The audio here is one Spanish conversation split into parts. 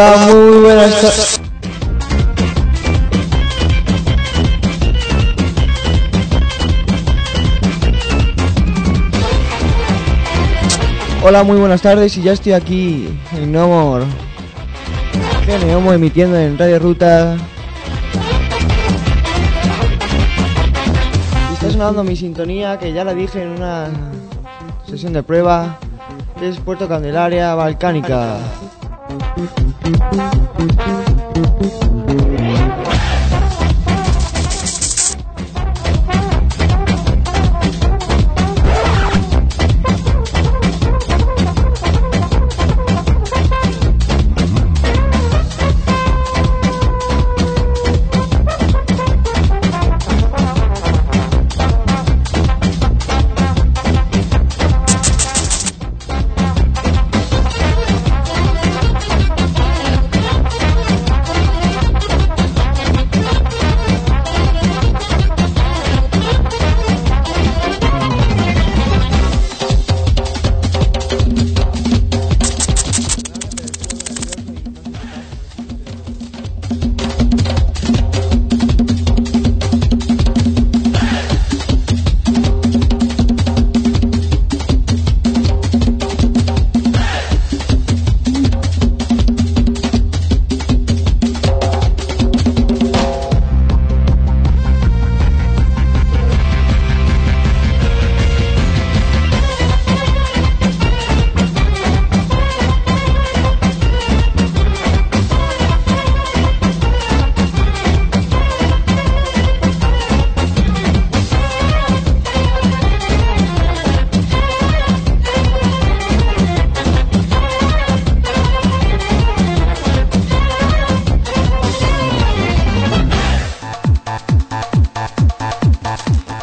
Hola, muy buenas tardes. Hola, muy buenas tardes y ya estoy aquí en Nomor. Geneomo emitiendo en Radio Ruta. Y está sonando mi sintonía que ya la dije en una sesión de prueba. que Es Puerto Candelaria Balcánica.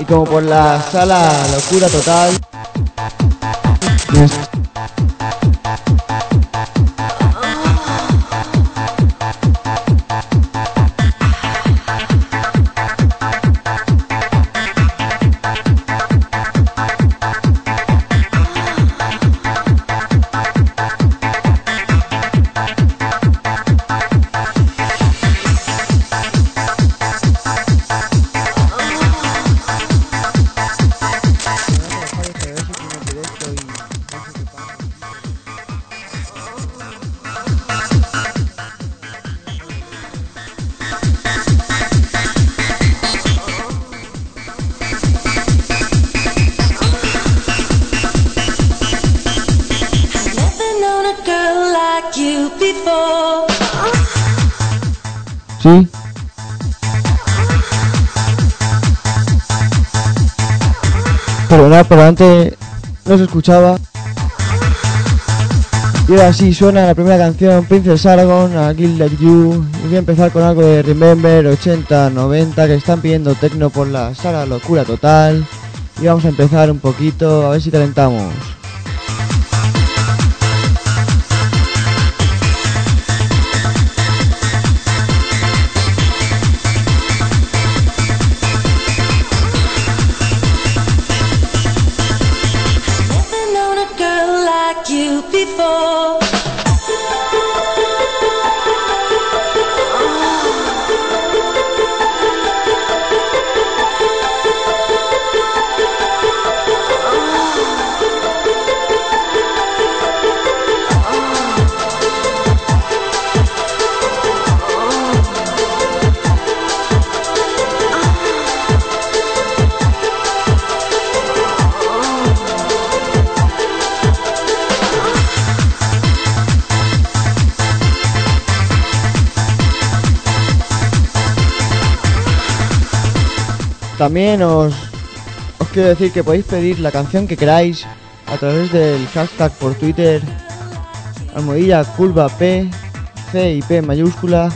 Como por la sala locura total. Nada, pero antes no se escuchaba. Y ahora sí suena la primera canción, Princess Aragon, a Kill Like You. Y voy a empezar con algo de Remember 80, 90, que están pidiendo tecno por la sala locura total. Y vamos a empezar un poquito, a ver si calentamos. También os, os quiero decir que podéis pedir la canción que queráis a través del hashtag por Twitter almohadilla curva P, C y P mayúscula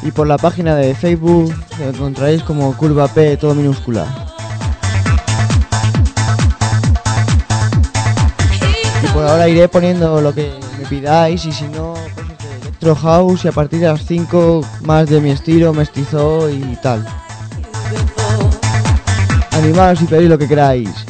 y por la página de Facebook que encontraréis como curva P todo minúscula. Y por ahora iré poniendo lo que me pidáis y si no cosas de Electro House y a partir de las 5 más de mi estilo, mestizo y tal. Animaos y pedid lo que queráis.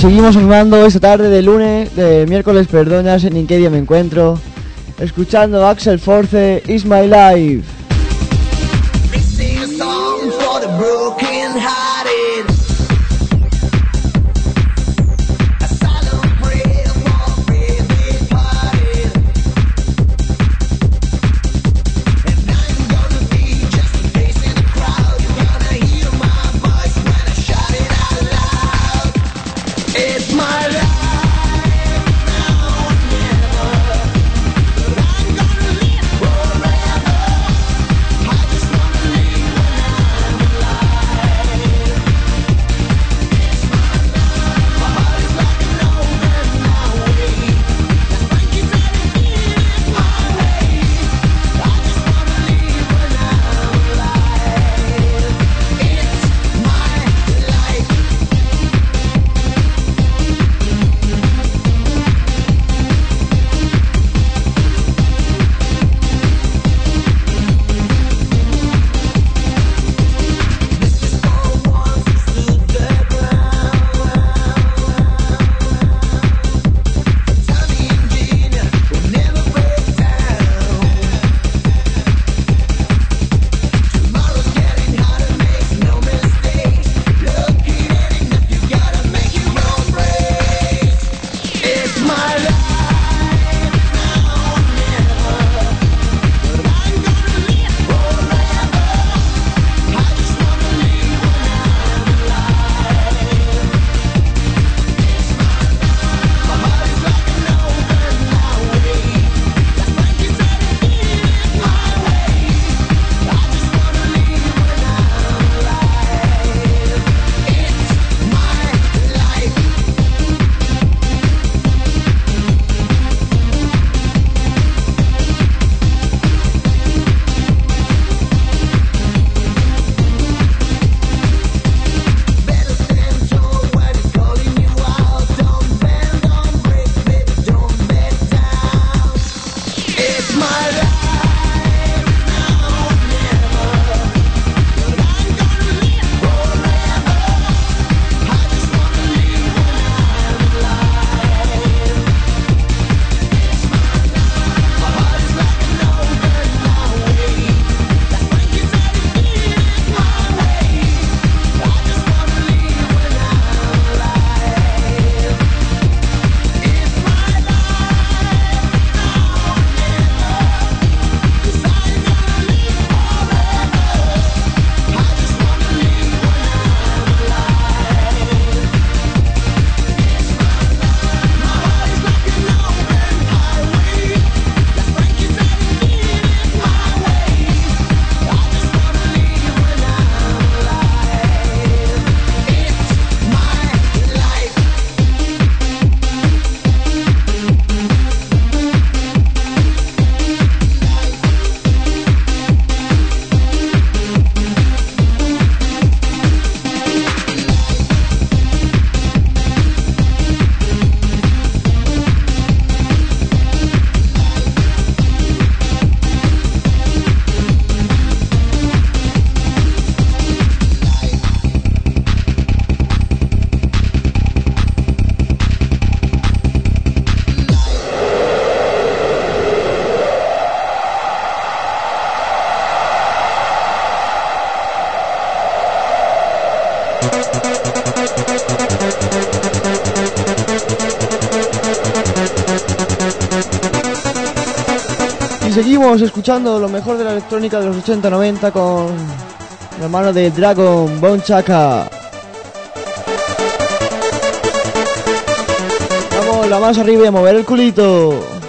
seguimos sonando esta tarde de lunes, de miércoles, perdonas, en qué día me encuentro, escuchando Axel Force Is My Life. Estamos escuchando lo mejor de la electrónica de los 80-90 con la mano de Dragon Bone Chaka. Vamos, la más arriba y a mover el culito.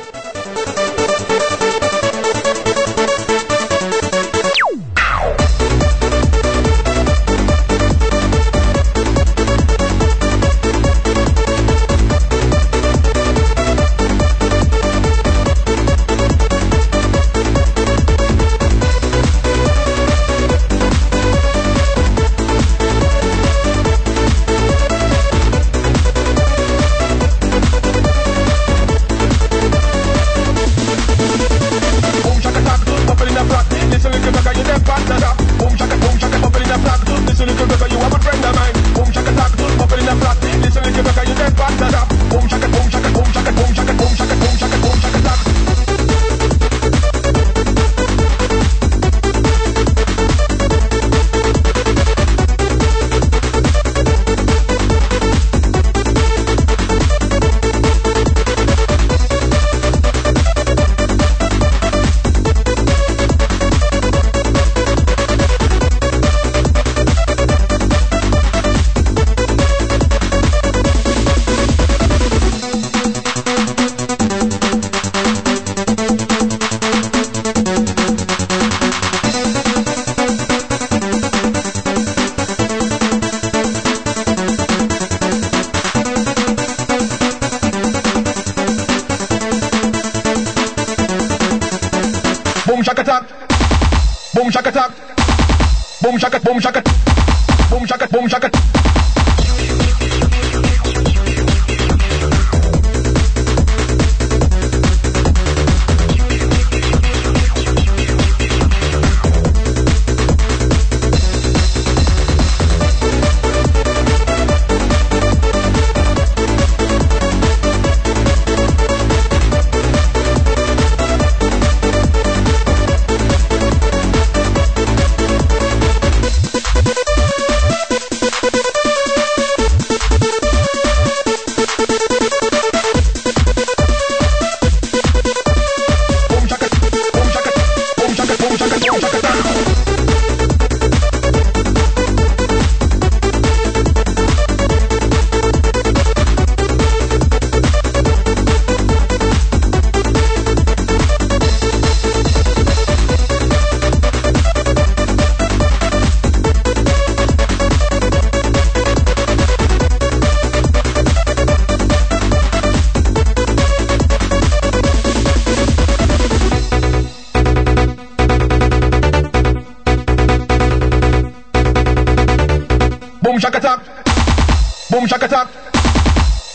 Boom shaka attack,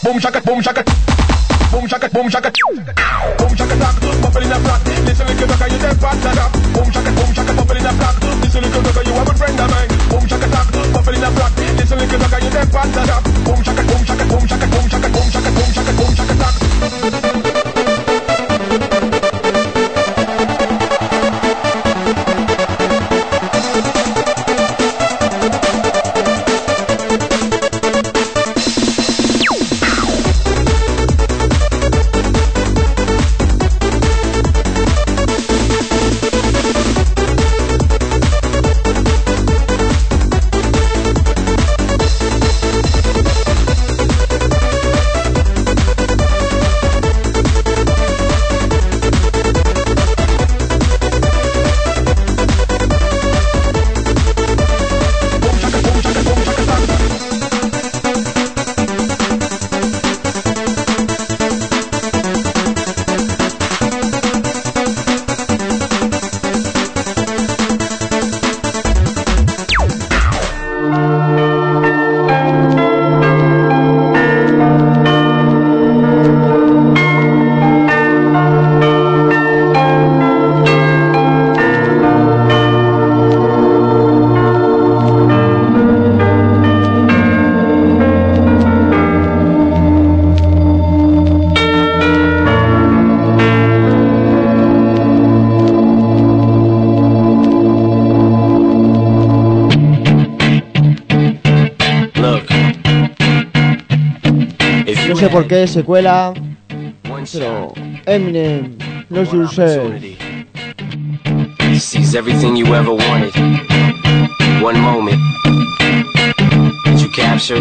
boom shaka, boom shaka, boom shaka, boom shaka, boom shaka attack. Bubble in a flat, listen little dog, you part of that. Boom shaka, boom shaka, bubble in a flat, listen little dog, you have a friend of mine. Boom shaka attack, bubble in a flat, listen little dog, you part of that. Boom shaka, boom shaka, boom shaka, boom shaka, boom shaka, boom shaka, boom shaka attack. Por qué se cuela, one pero Eminem, Lose one sees everything you ever wanted. One moment. that you capture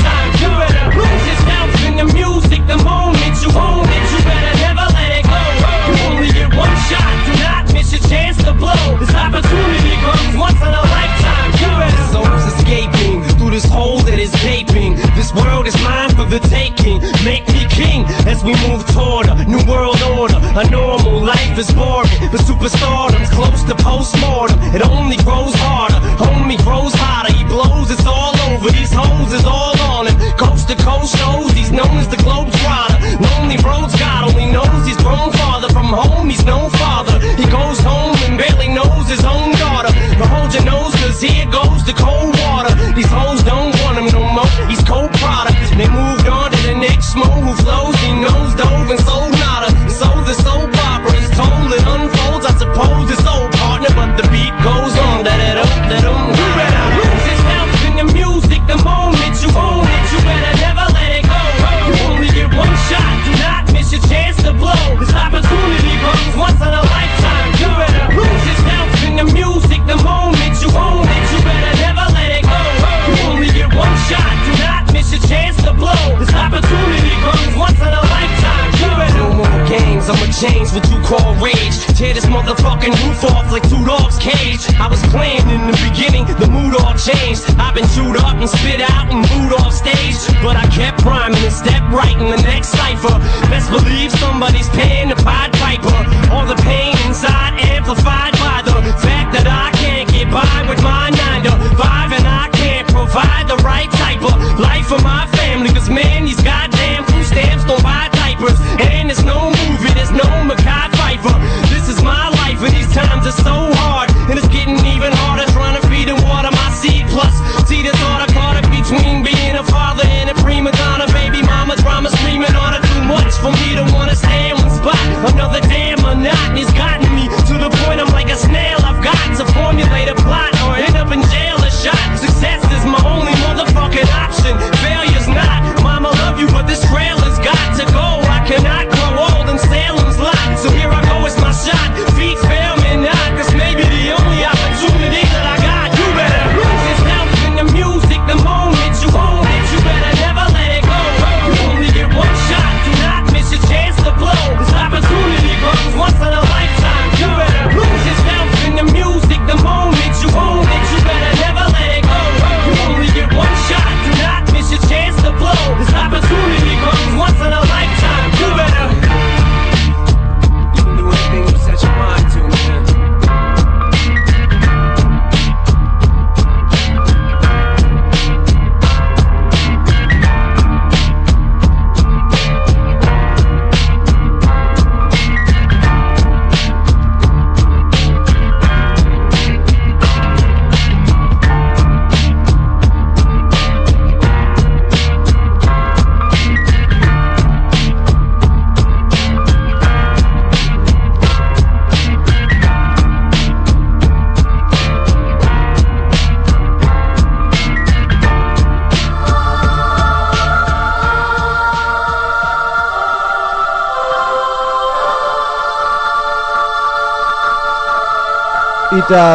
In the music the moment you own it. You better never let it go. You only get one shot. Do not miss your chance to blow. This opportunity comes once in a lifetime. You better souls escaping through this hole that is gaping. This world is mine for the taking. Make me king as we move toward a new world order. A normal life is boring, but superstardom's close to postmortem. It only grows harder, homie grows hotter. He blows, it's all over. These hoes is all on him. Coast to coast shows, he's known as the globe trotter.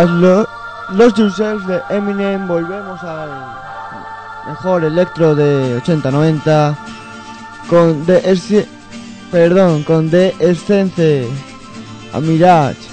tras los Yourself de Eminem volvemos al mejor electro de 80-90 con The Perdón, con The Essence ah, a Mirage.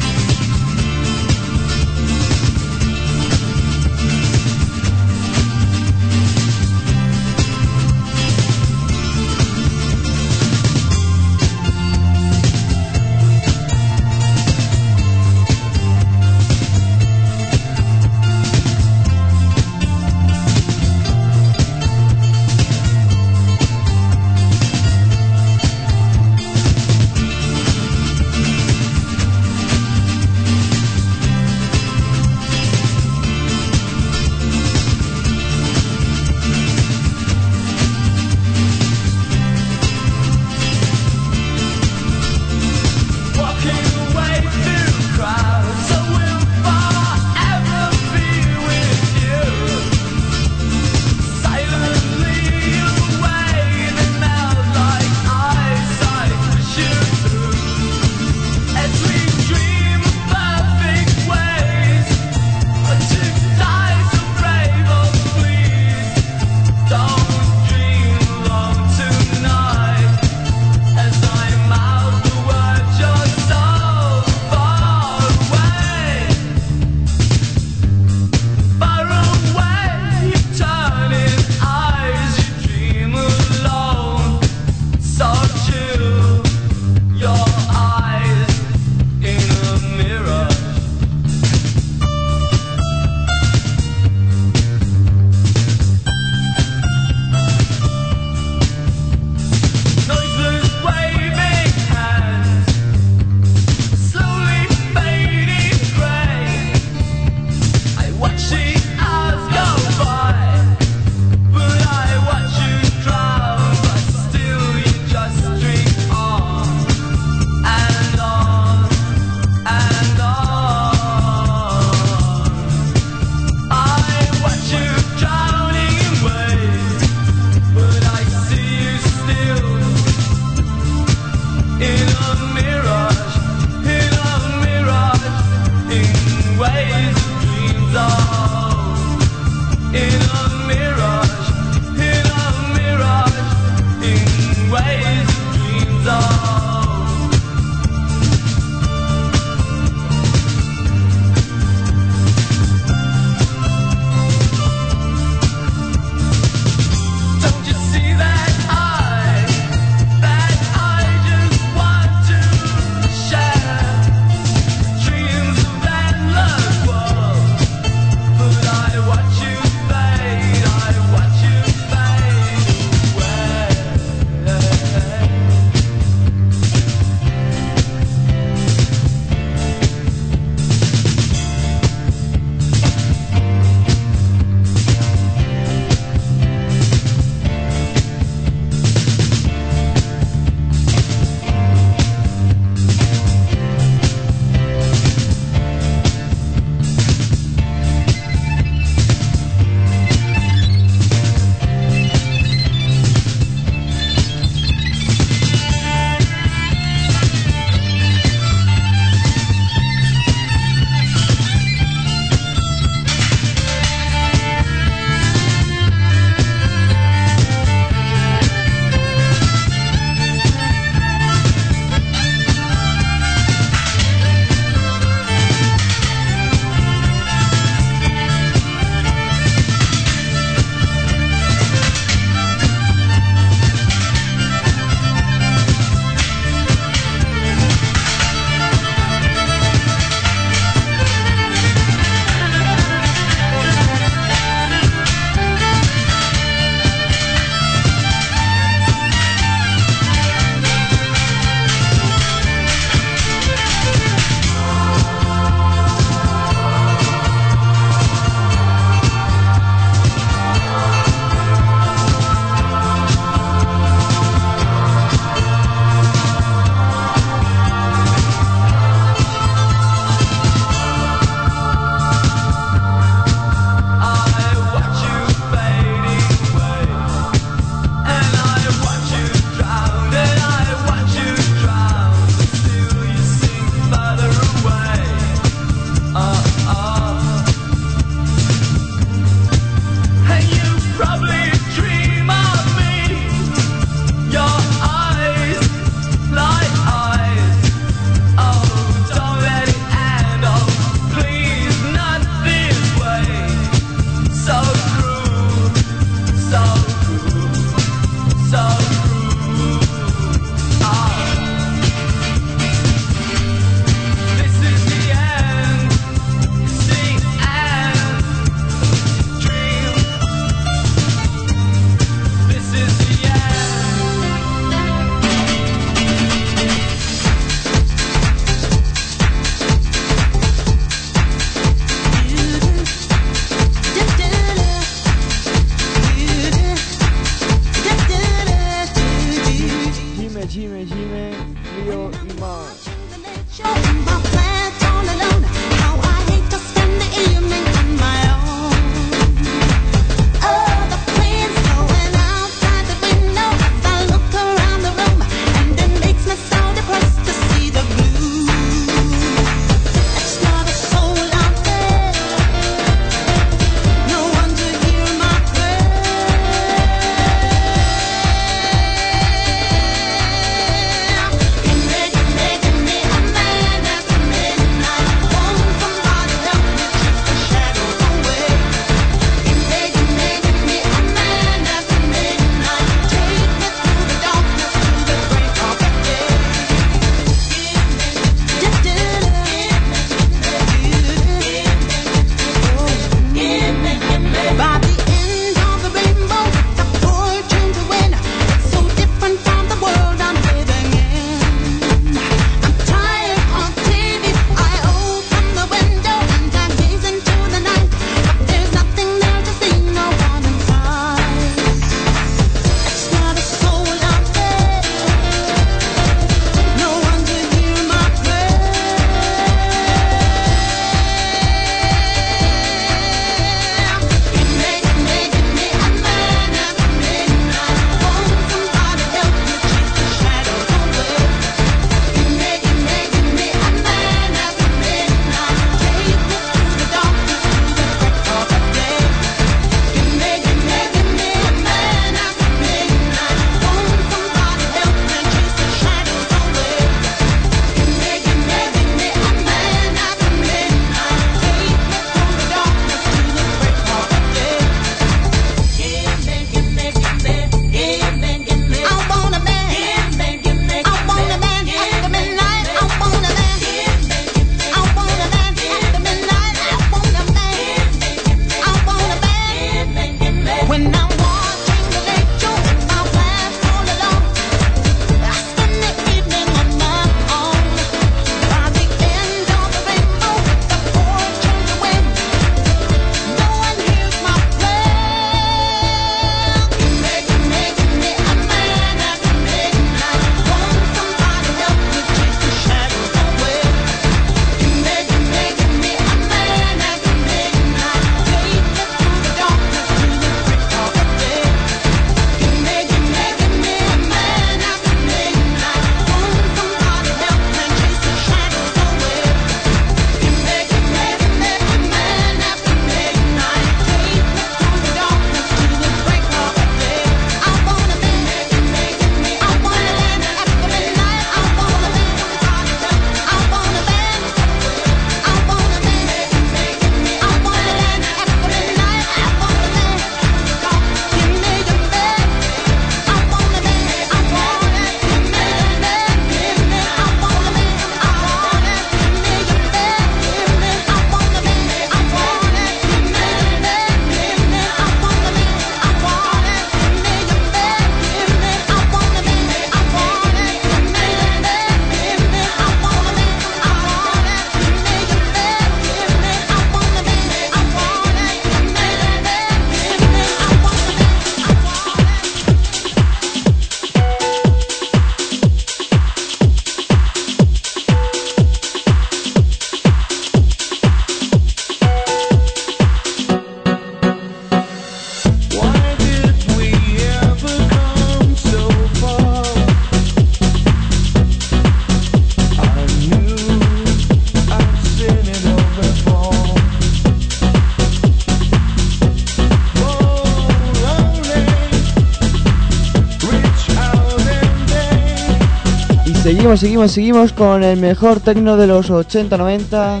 Seguimos, seguimos, con el mejor techno de los 80-90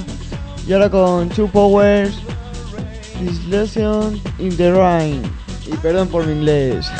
y ahora con Two Powers, in the Rain. Y perdón por mi inglés.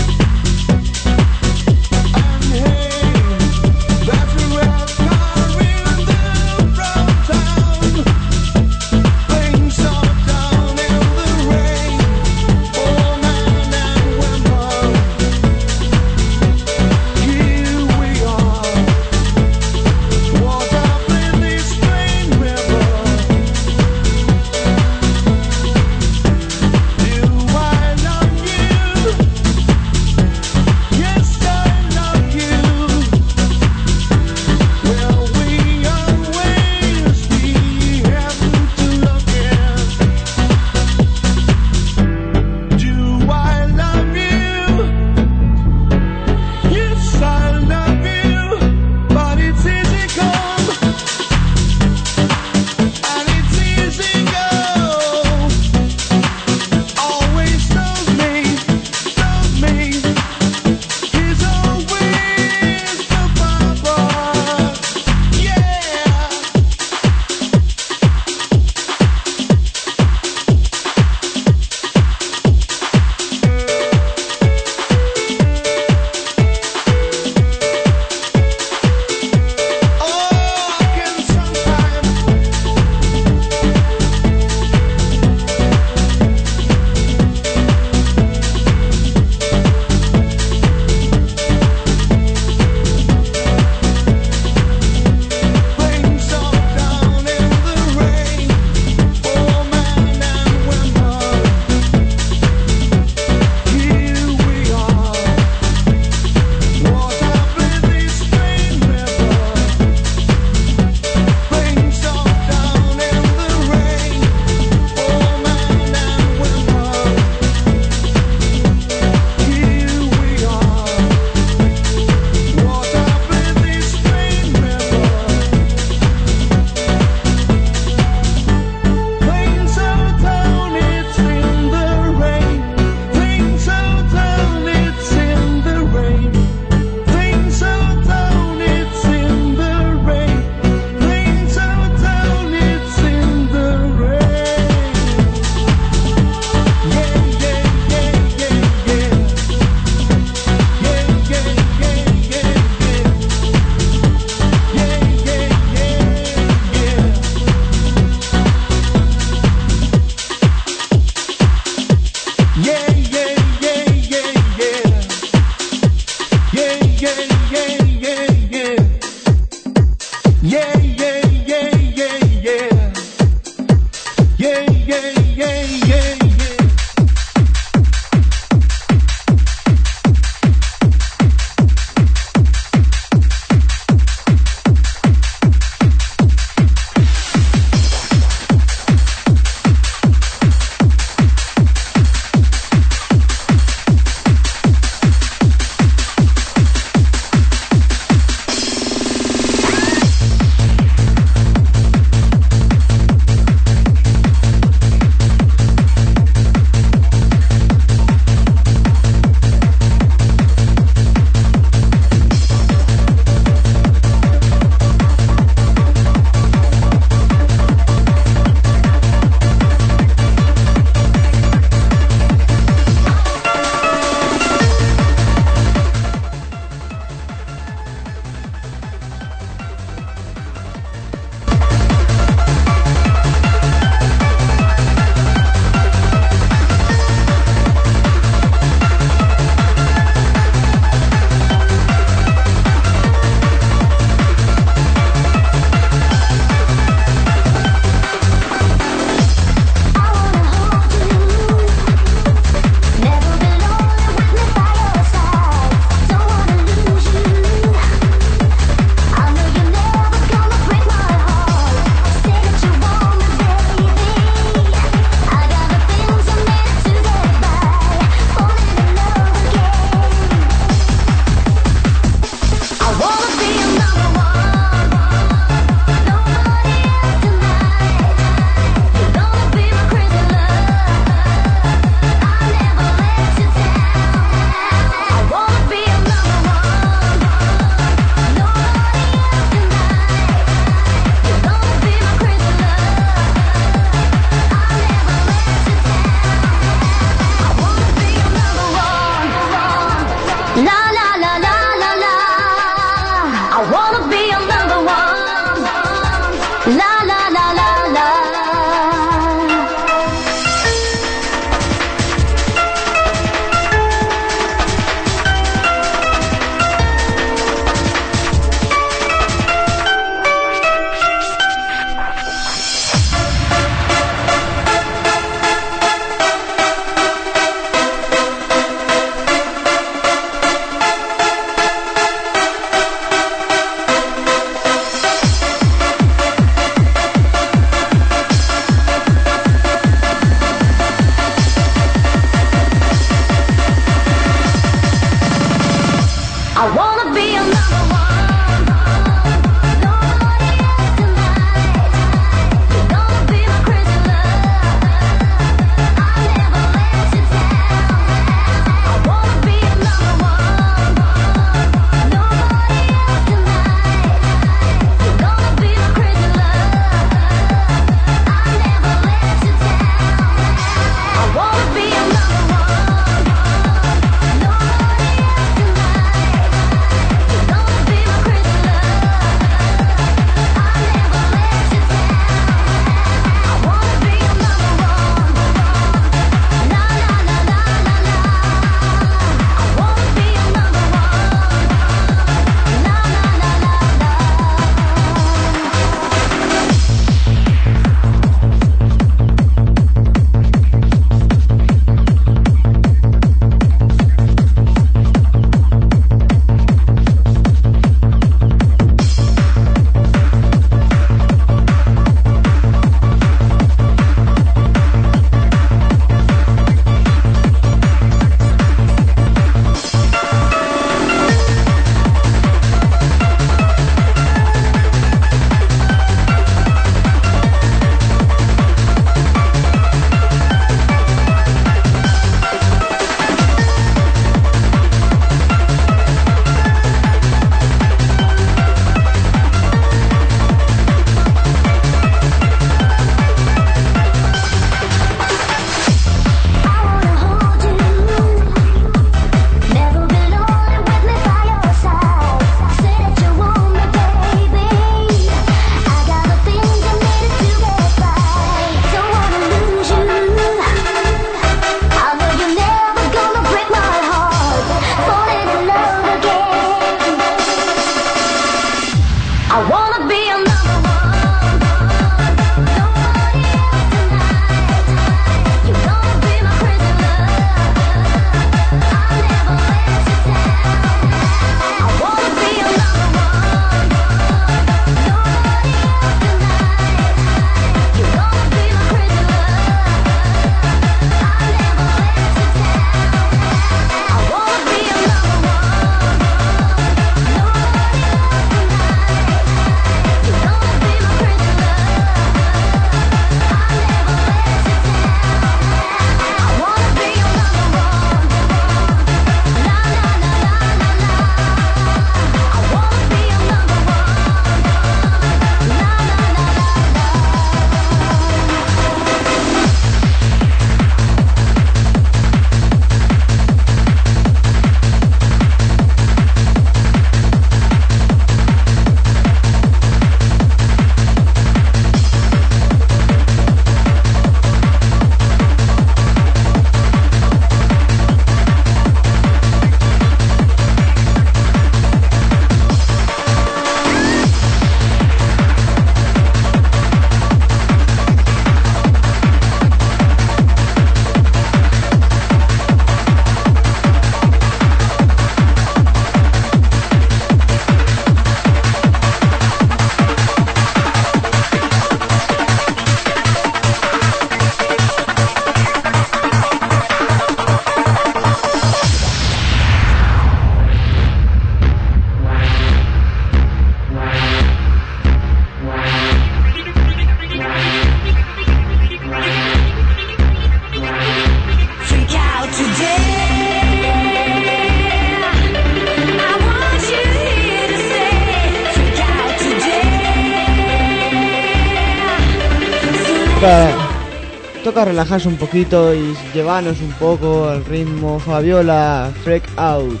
relajarse un poquito y llevarnos un poco al ritmo Fabiola Freak Out.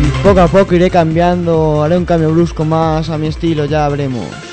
Y poco a poco iré cambiando, haré un cambio brusco más a mi estilo, ya veremos.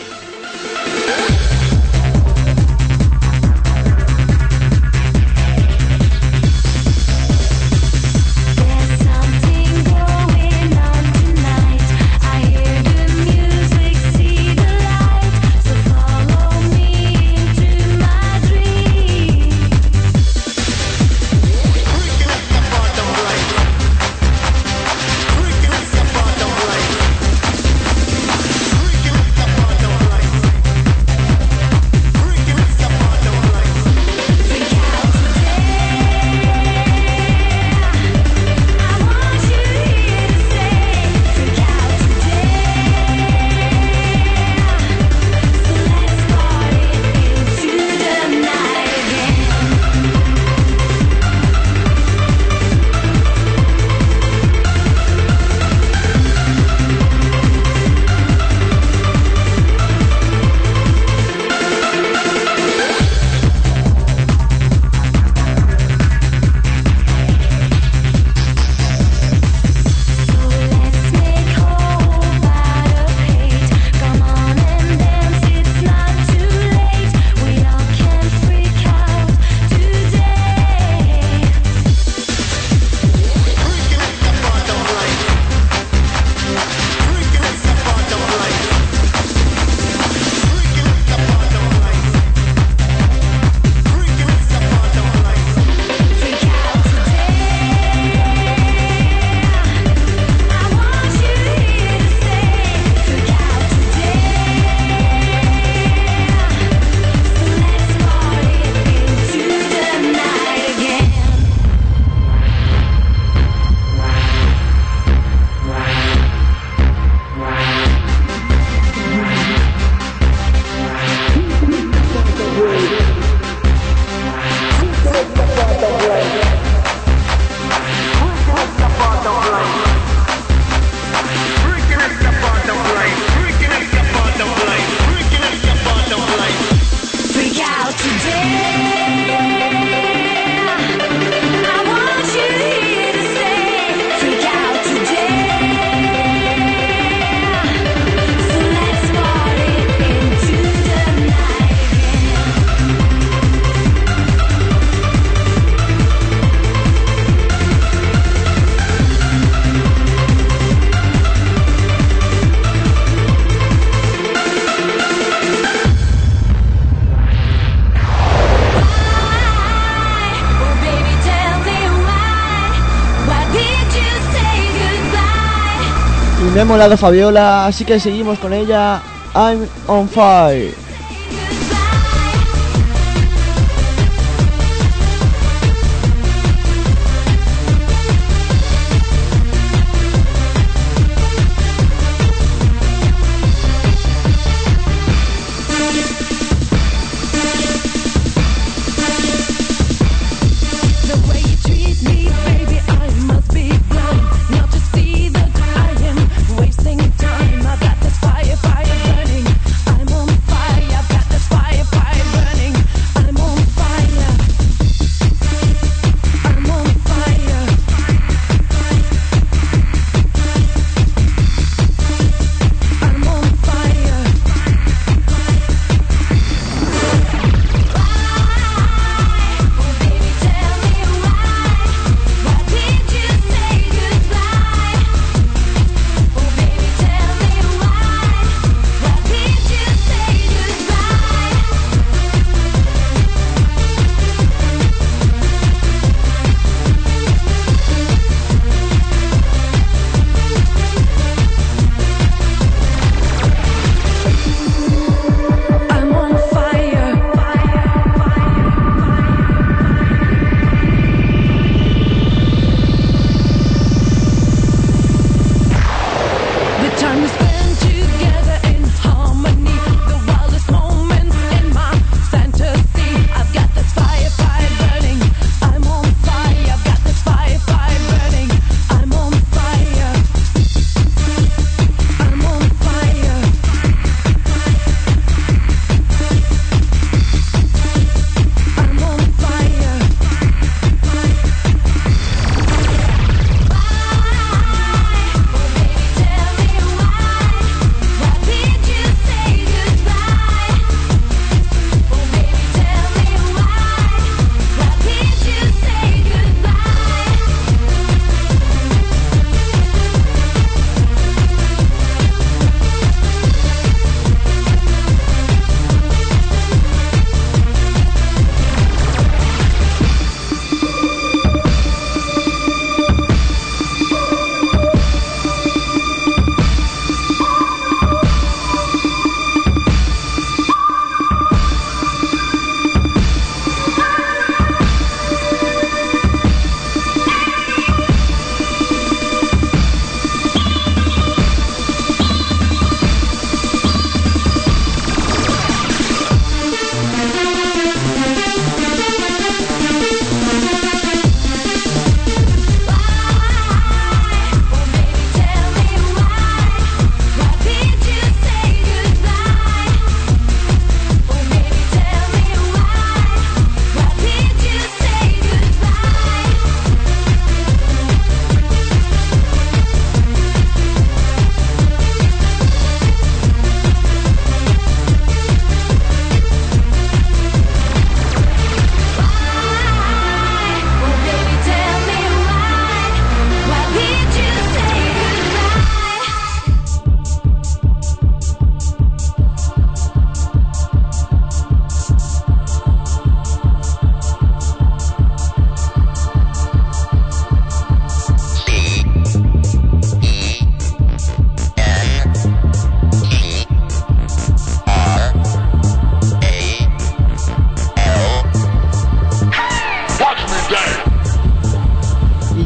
molado Fabiola, así que seguimos con ella. I'm on fire.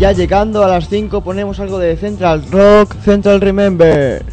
Ya llegando a las 5 ponemos algo de Central Rock, Central Remember.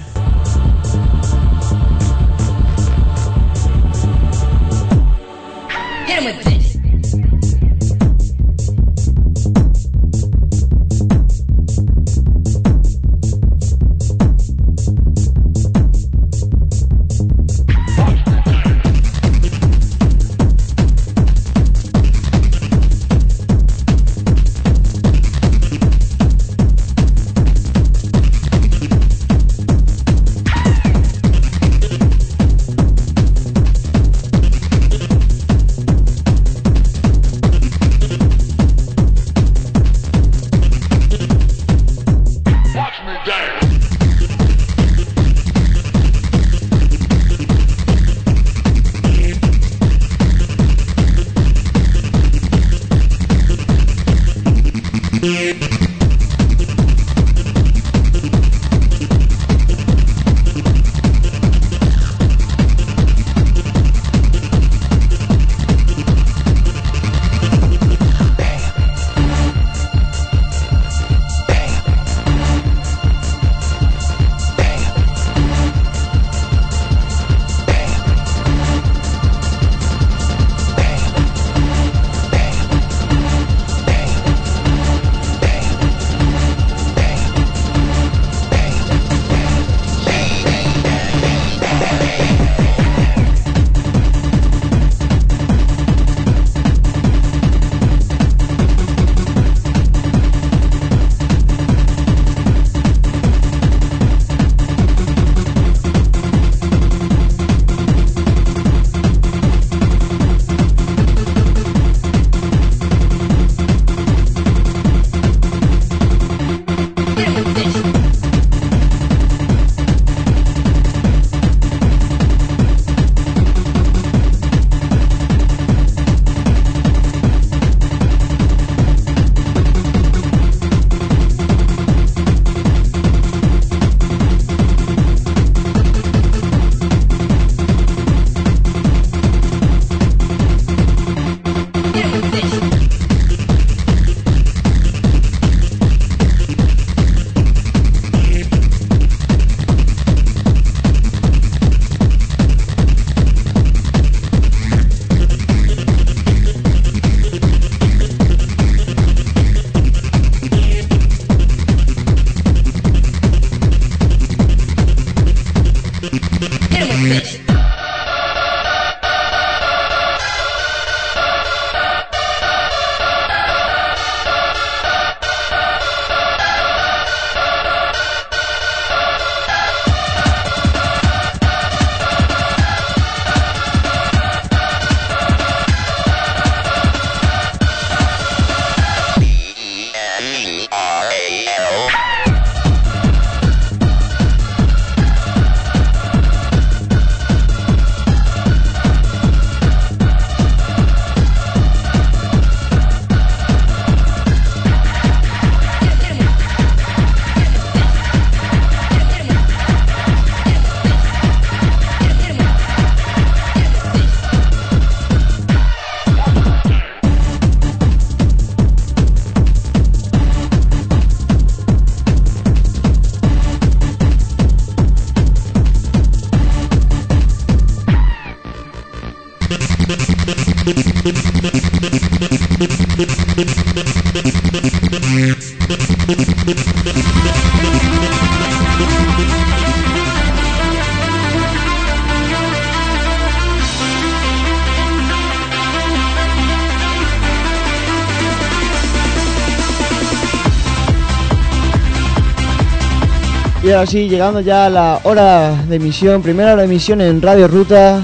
Ahora sí, llegando ya a la hora de emisión, primera hora de emisión en Radio Ruta.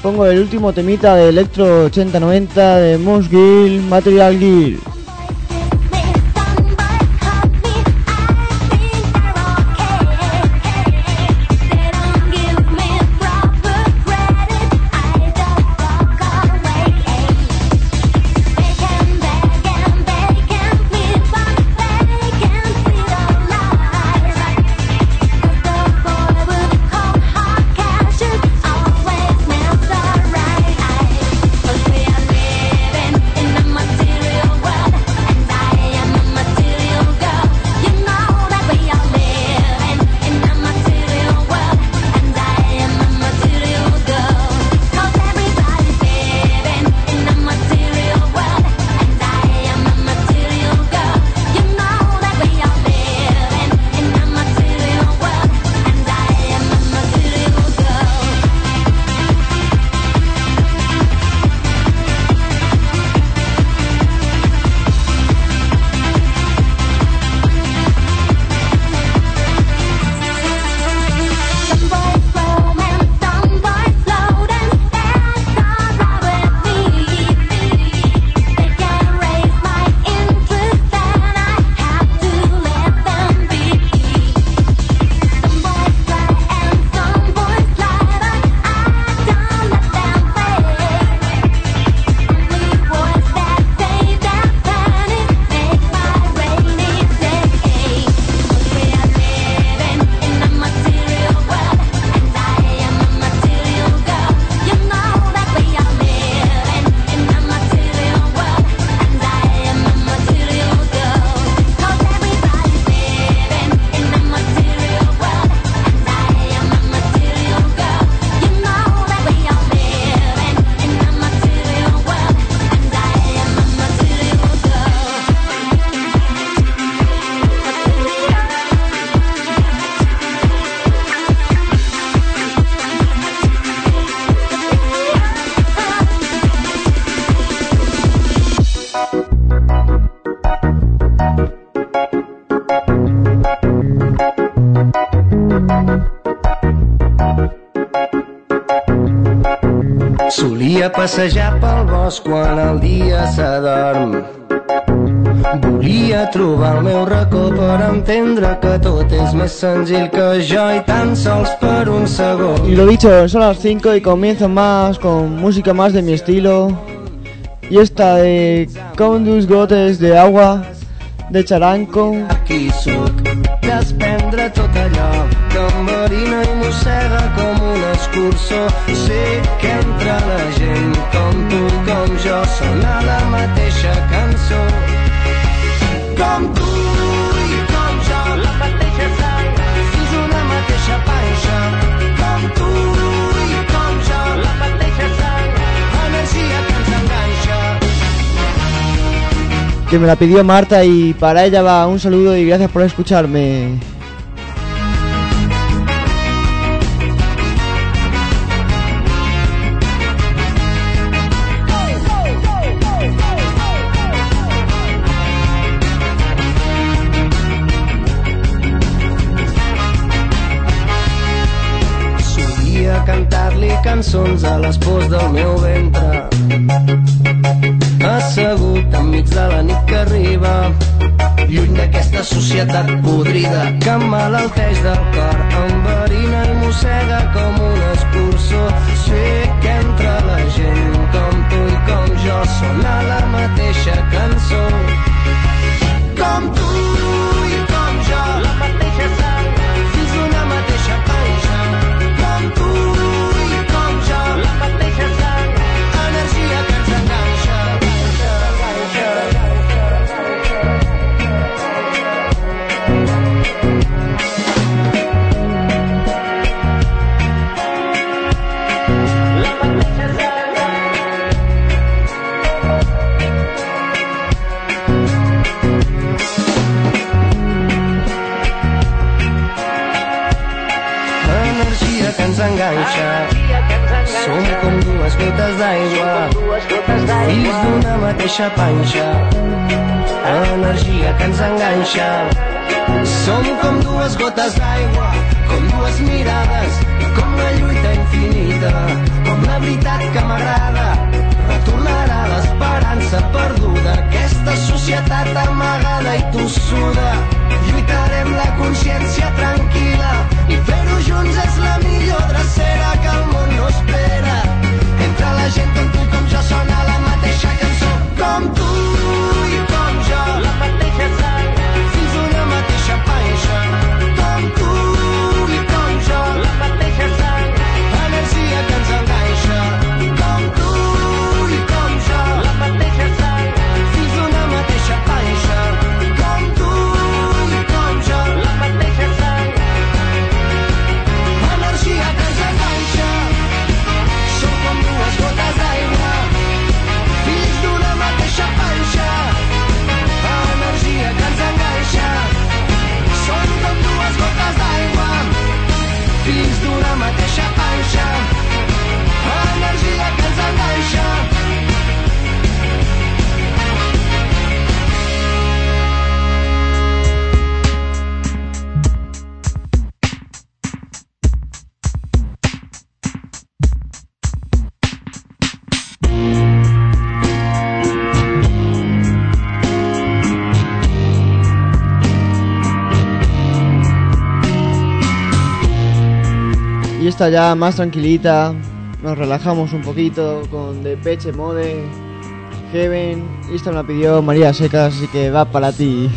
Pongo el último temita de Electro 8090 de Moose Gill, Material Gill. Passejar pel bosc quan el dia s'adorm. Volia trobar el meu racó per entendre que tot és més senzill que jo i tan sols per un segon. Y lo dicho, son las 5 y comienzo más con música más de mi estilo. Y esta de con dos gotes de agua de charanco. Aquí sóc, desprendre tot allò que m'enverina i mossega que me la pidió Marta y para ella va. Un saludo y gracias por escucharme. Cançons a les pors del meu ventre. Assegut enmig de la nit que arriba, lluny d'aquesta societat podrida que emmalalteix del cor, enverina i mossega com un escurçó. Sé que entre la gent com tu i com jo sona la mateixa cançó. Enganxa. Som com dues gotes d'aigua, fills d'una mateixa panxa. Energia que ens enganxa. Som com dues gotes d'aigua, com dues mirades, com la lluita infinita, com la veritat que m'agrada. Retornarà l'esperança perduda, aquesta societat amagada i tossuda. Lluitarem la consciència tranquil·la junts és la millor drecera que el món no espera. Entre la gent com tu com jo sona la mateixa cançó. Com tu Y esta ya más tranquilita, nos relajamos un poquito con Depeche Mode, Heaven. Esta me la pidió María Secas, así que va para ti.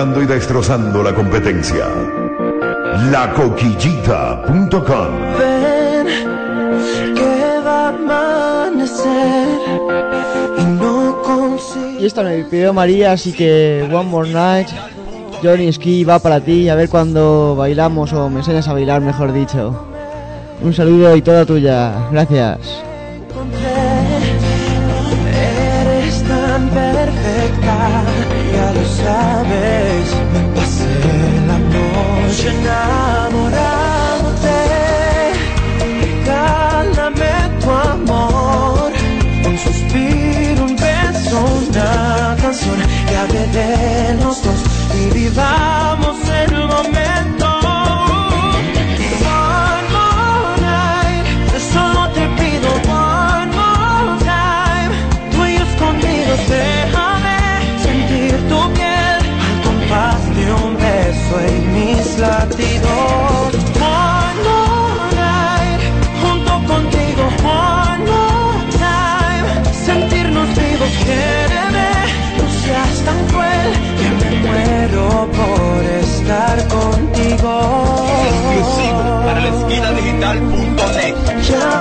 y destrozando la competencia. Lacoquillita.com Ven, que va y no. Y esta me pidió María, así que One More Night, Johnny Ski va para ti, a ver cuando bailamos o me enseñas a bailar, mejor dicho. Un saludo y toda tuya. Gracias. Digital.net.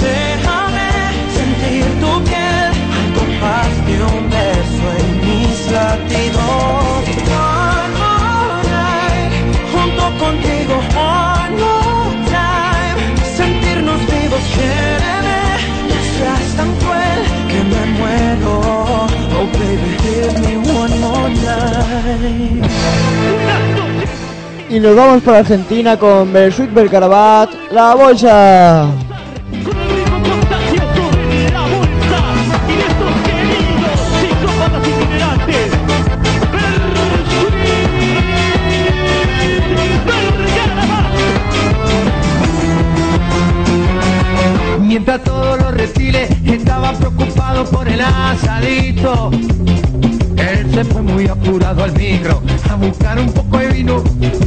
Déjame sentir tu piel, algo más un beso en mis latidos. Junto contigo, one more time. Sentirnos vivos, quiéreme, no seas tan cruel que me muero. Oh baby, give me one more night. y nos vamos para Argentina con Bersuit Belcarabat, la bolsa. por el asadito. Él se fue muy apurado al micro a buscar un poco de vino.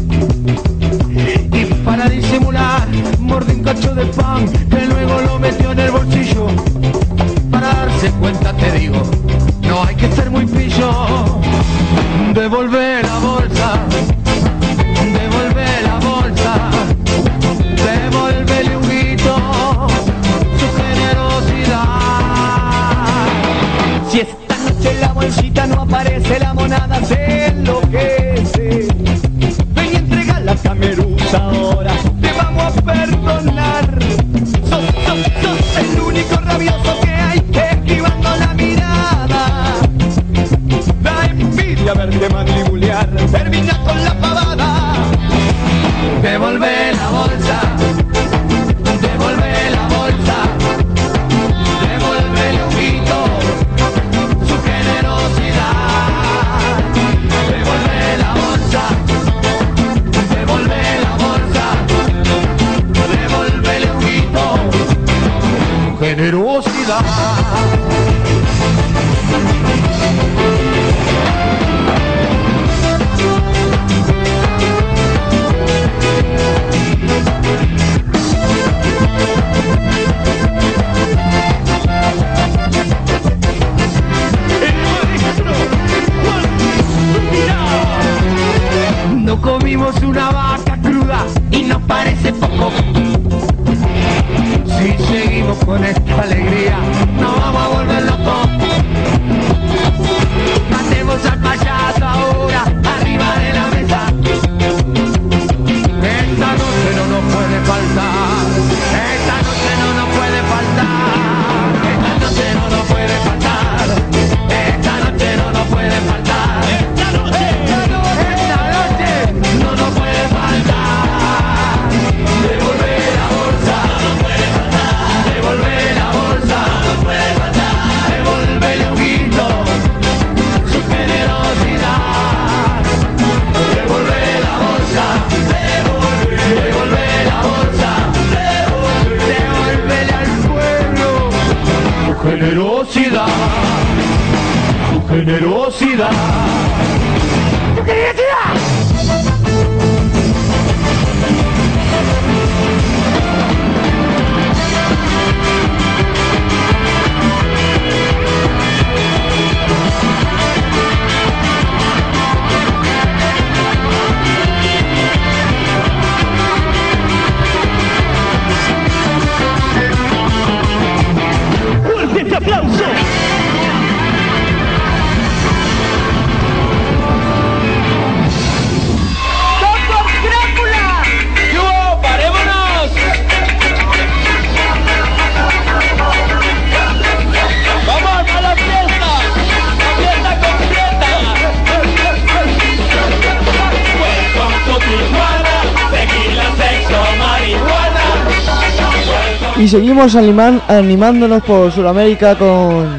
Y seguimos animándonos por Sudamérica con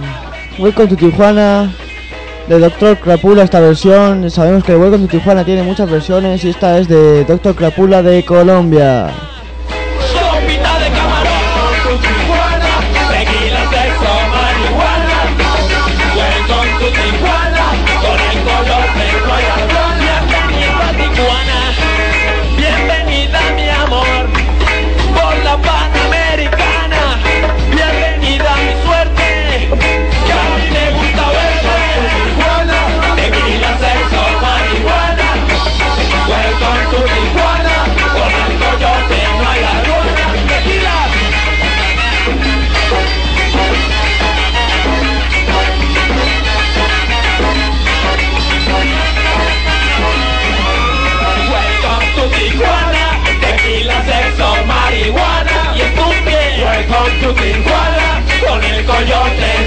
Welcome to Tijuana de Doctor Crapula esta versión. Sabemos que Welcome to Tijuana tiene muchas versiones y esta es de Doctor Crapula de Colombia. your day.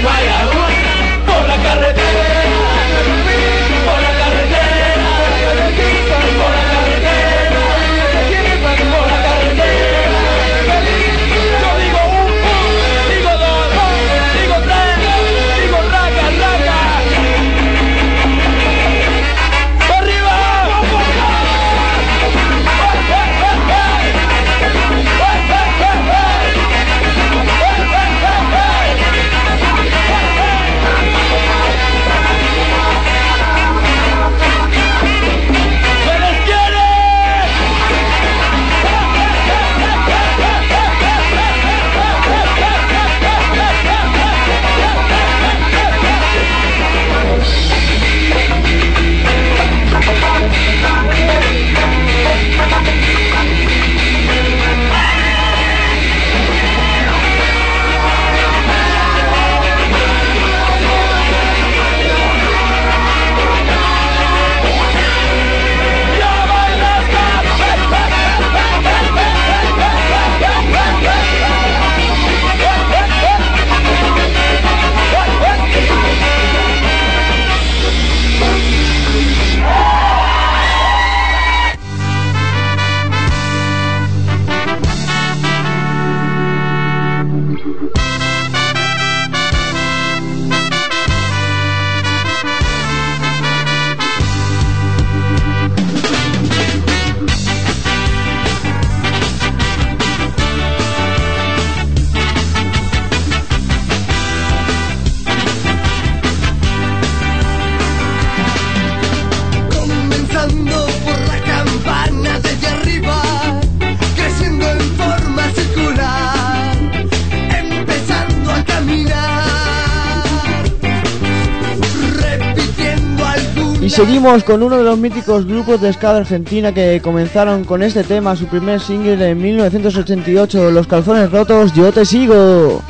seguimos con uno de los míticos grupos de ska de Argentina que comenzaron con este tema, su primer single en 1988, Los Calzones Rotos, Yo Te Sigo.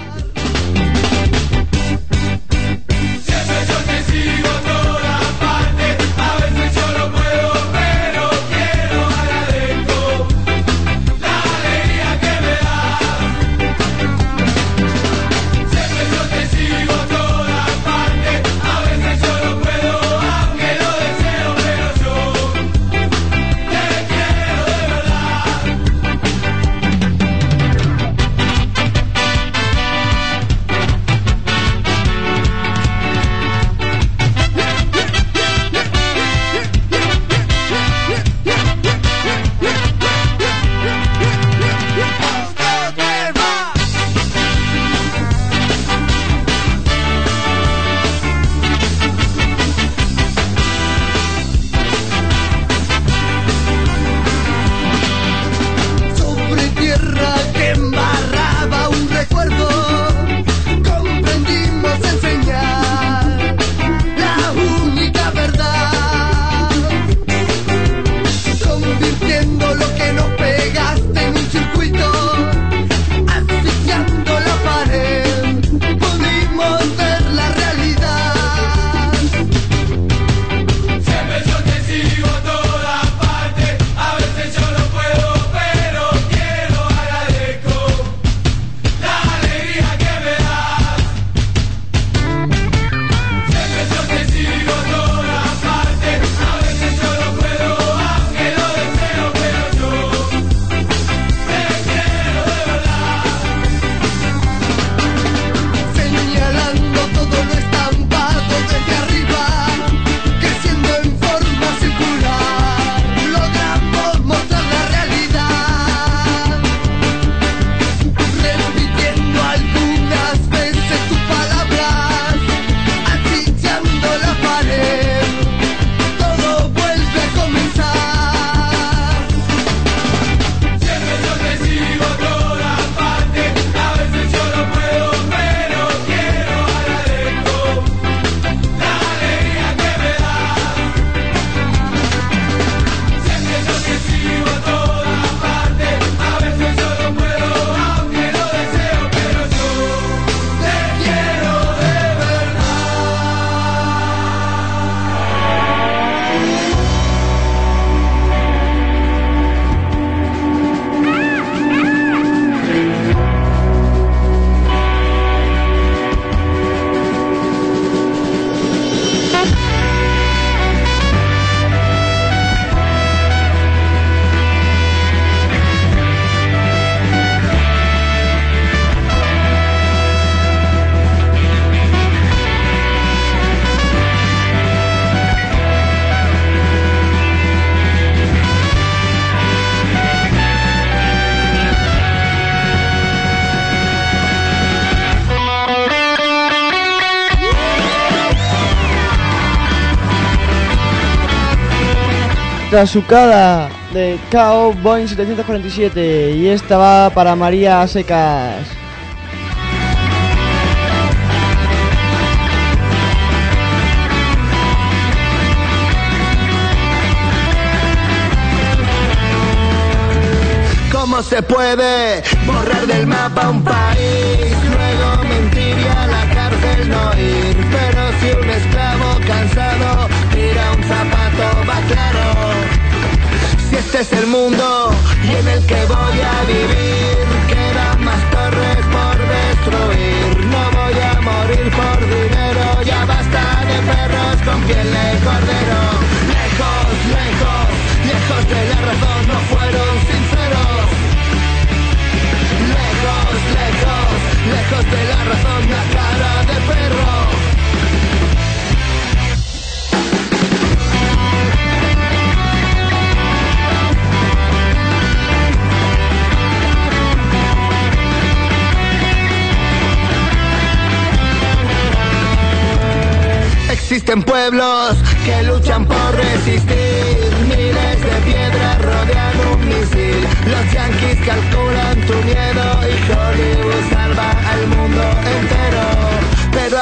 Trazucada de KO 747 y esta va para María Secas. ¿Cómo se puede borrar del mapa un país? Luego mentir y a la cárcel no ir. Pero si un esclavo cansado tira un zapato va claro. Este es el mundo en el que voy a vivir.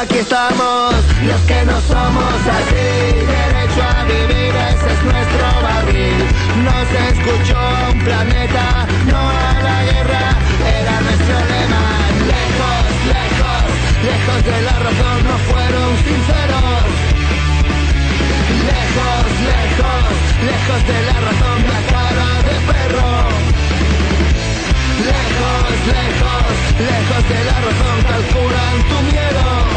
aquí estamos los que no somos así. Derecho a vivir, ese es nuestro barril. Nos escuchó un planeta, no a la guerra, era nuestro lema. Lejos, lejos, lejos de la razón, no fueron sinceros. Lejos, lejos, lejos de la razón, la cara de perro lejos, lejos, lejos de la razón, calculan tu miedo.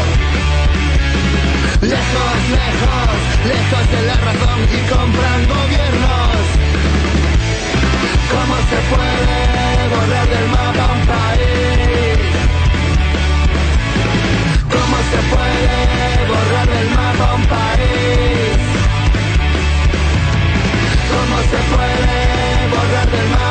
Lejos, lejos, lejos de la razón y compran gobiernos. ¿Cómo se puede borrar del mapa un país? ¿Cómo se puede borrar del mapa un país? ¿Cómo se puede borrar del mapa?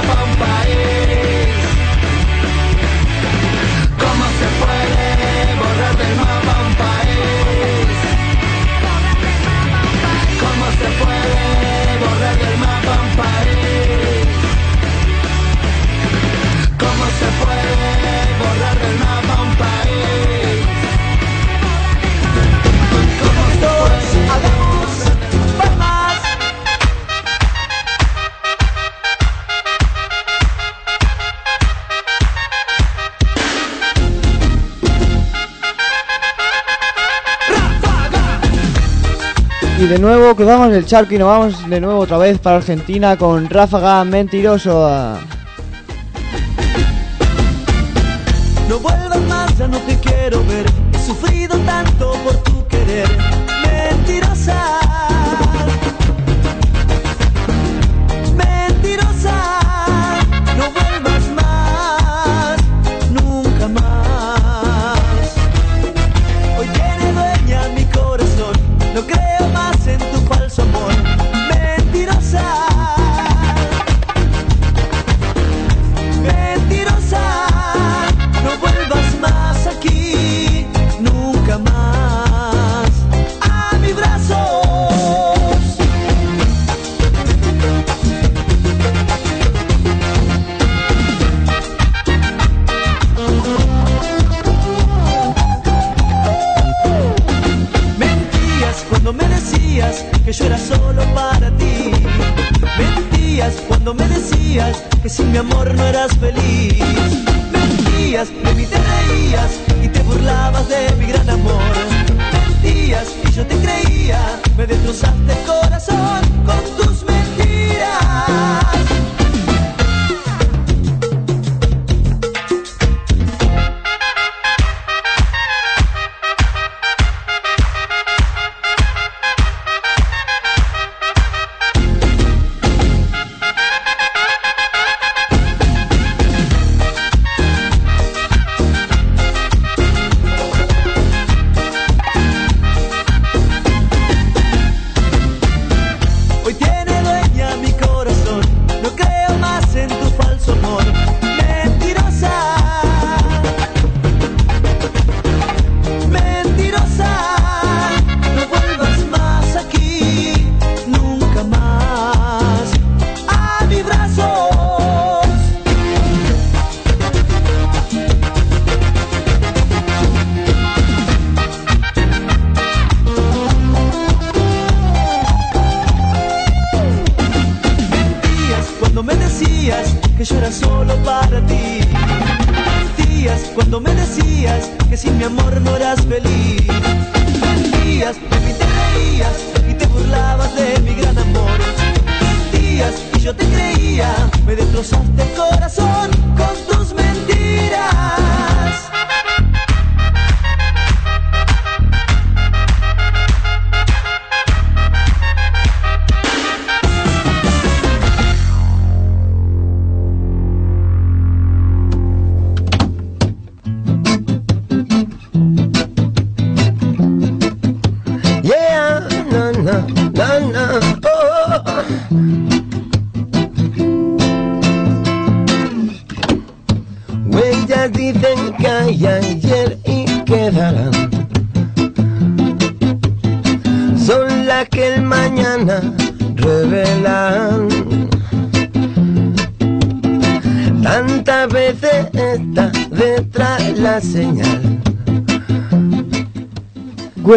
De nuevo cruzamos el charco y nos vamos de nuevo otra vez para Argentina con Ráfaga Mentiroso.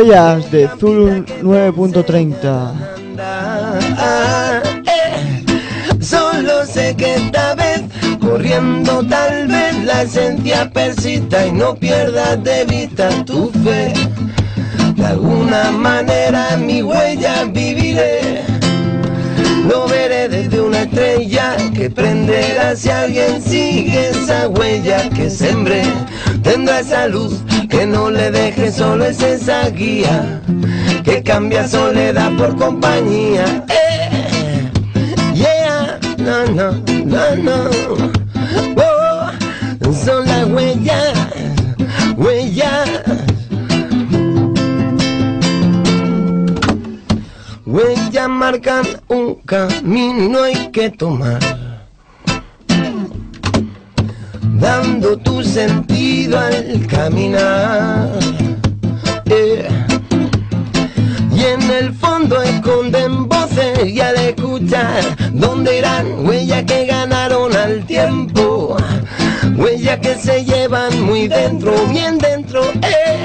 De Zulu 9.30. Solo sé que esta vez corriendo tal vez la esencia persista y no pierdas de vista tu fe. De alguna manera mi huella viviré. Lo veré desde una estrella que prenderá si alguien sigue esa huella que sembré tendrá esa luz que no le deje solo es esa guía que cambia soledad por compañía. Eh, yeah, no, no, no, no. Oh, son las huellas, huellas. Huellas marcan un camino hay que tomar. Al caminar. Y en el fondo esconden voces y al escuchar dónde irán huellas que ganaron al tiempo, huellas que se llevan muy dentro, bien dentro. Eh.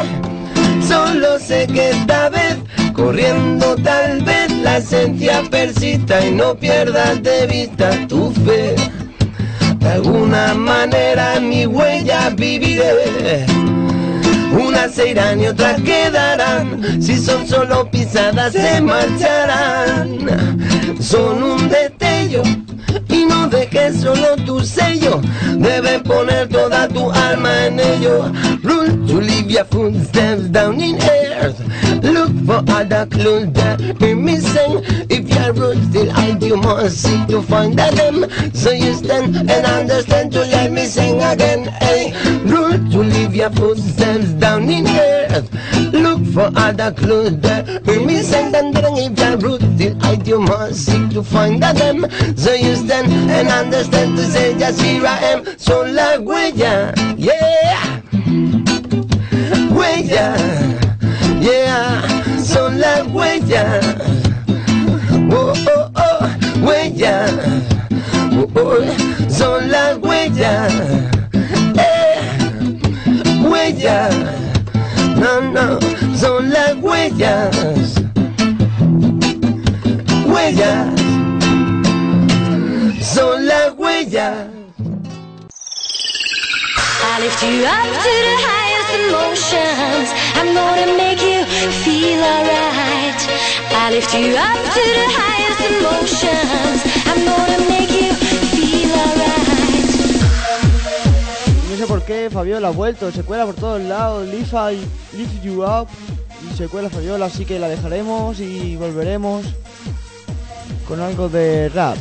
Solo sé que esta vez corriendo tal vez la esencia persista y no pierdas de vista tu fe. Alguna manera mi huella viviré. Unas se irán y otras quedarán. Si son solo pisadas se marcharán. Son un destello y no dejes solo tu sello. Debes poner toda tu alma en ello. Your footsteps down in earth. Look for other clues that be missing. If your roots still hide, you must seek to find them. So you stand and understand to let me sing again. Hey, rule to leave your footsteps down in earth. Look for other clues that be missing. And if your roots still hide, you must seek to find them. So you stand and understand to say, just here I am. Son las huellas, yeah. Huellas, yeah. Son las huellas. Oh, oh, oh, huellas. Oh, oh, son las huellas. Eh, huellas. No, no, son las huellas. Huellas. Son las huellas. I lift you up to the highest No sé por qué Fabiola ha vuelto, se cuela por todos lados, lift, I- lift you up. Y se cuela Fabiola, así que la dejaremos y volveremos con algo de rap.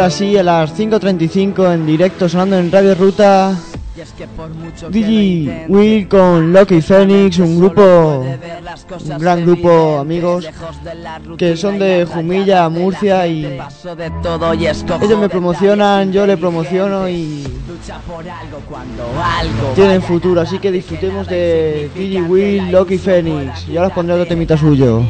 Ahora sí, a las 5.35 en directo sonando en Radio Ruta. DJ Will con Loki Phoenix, un grupo, un gran grupo amigos que son de Jumilla, Murcia y ellos me promocionan, yo le promociono y tienen futuro, así que disfrutemos de DJ Will, Loki Phoenix y ahora os pondré otro temita suyo.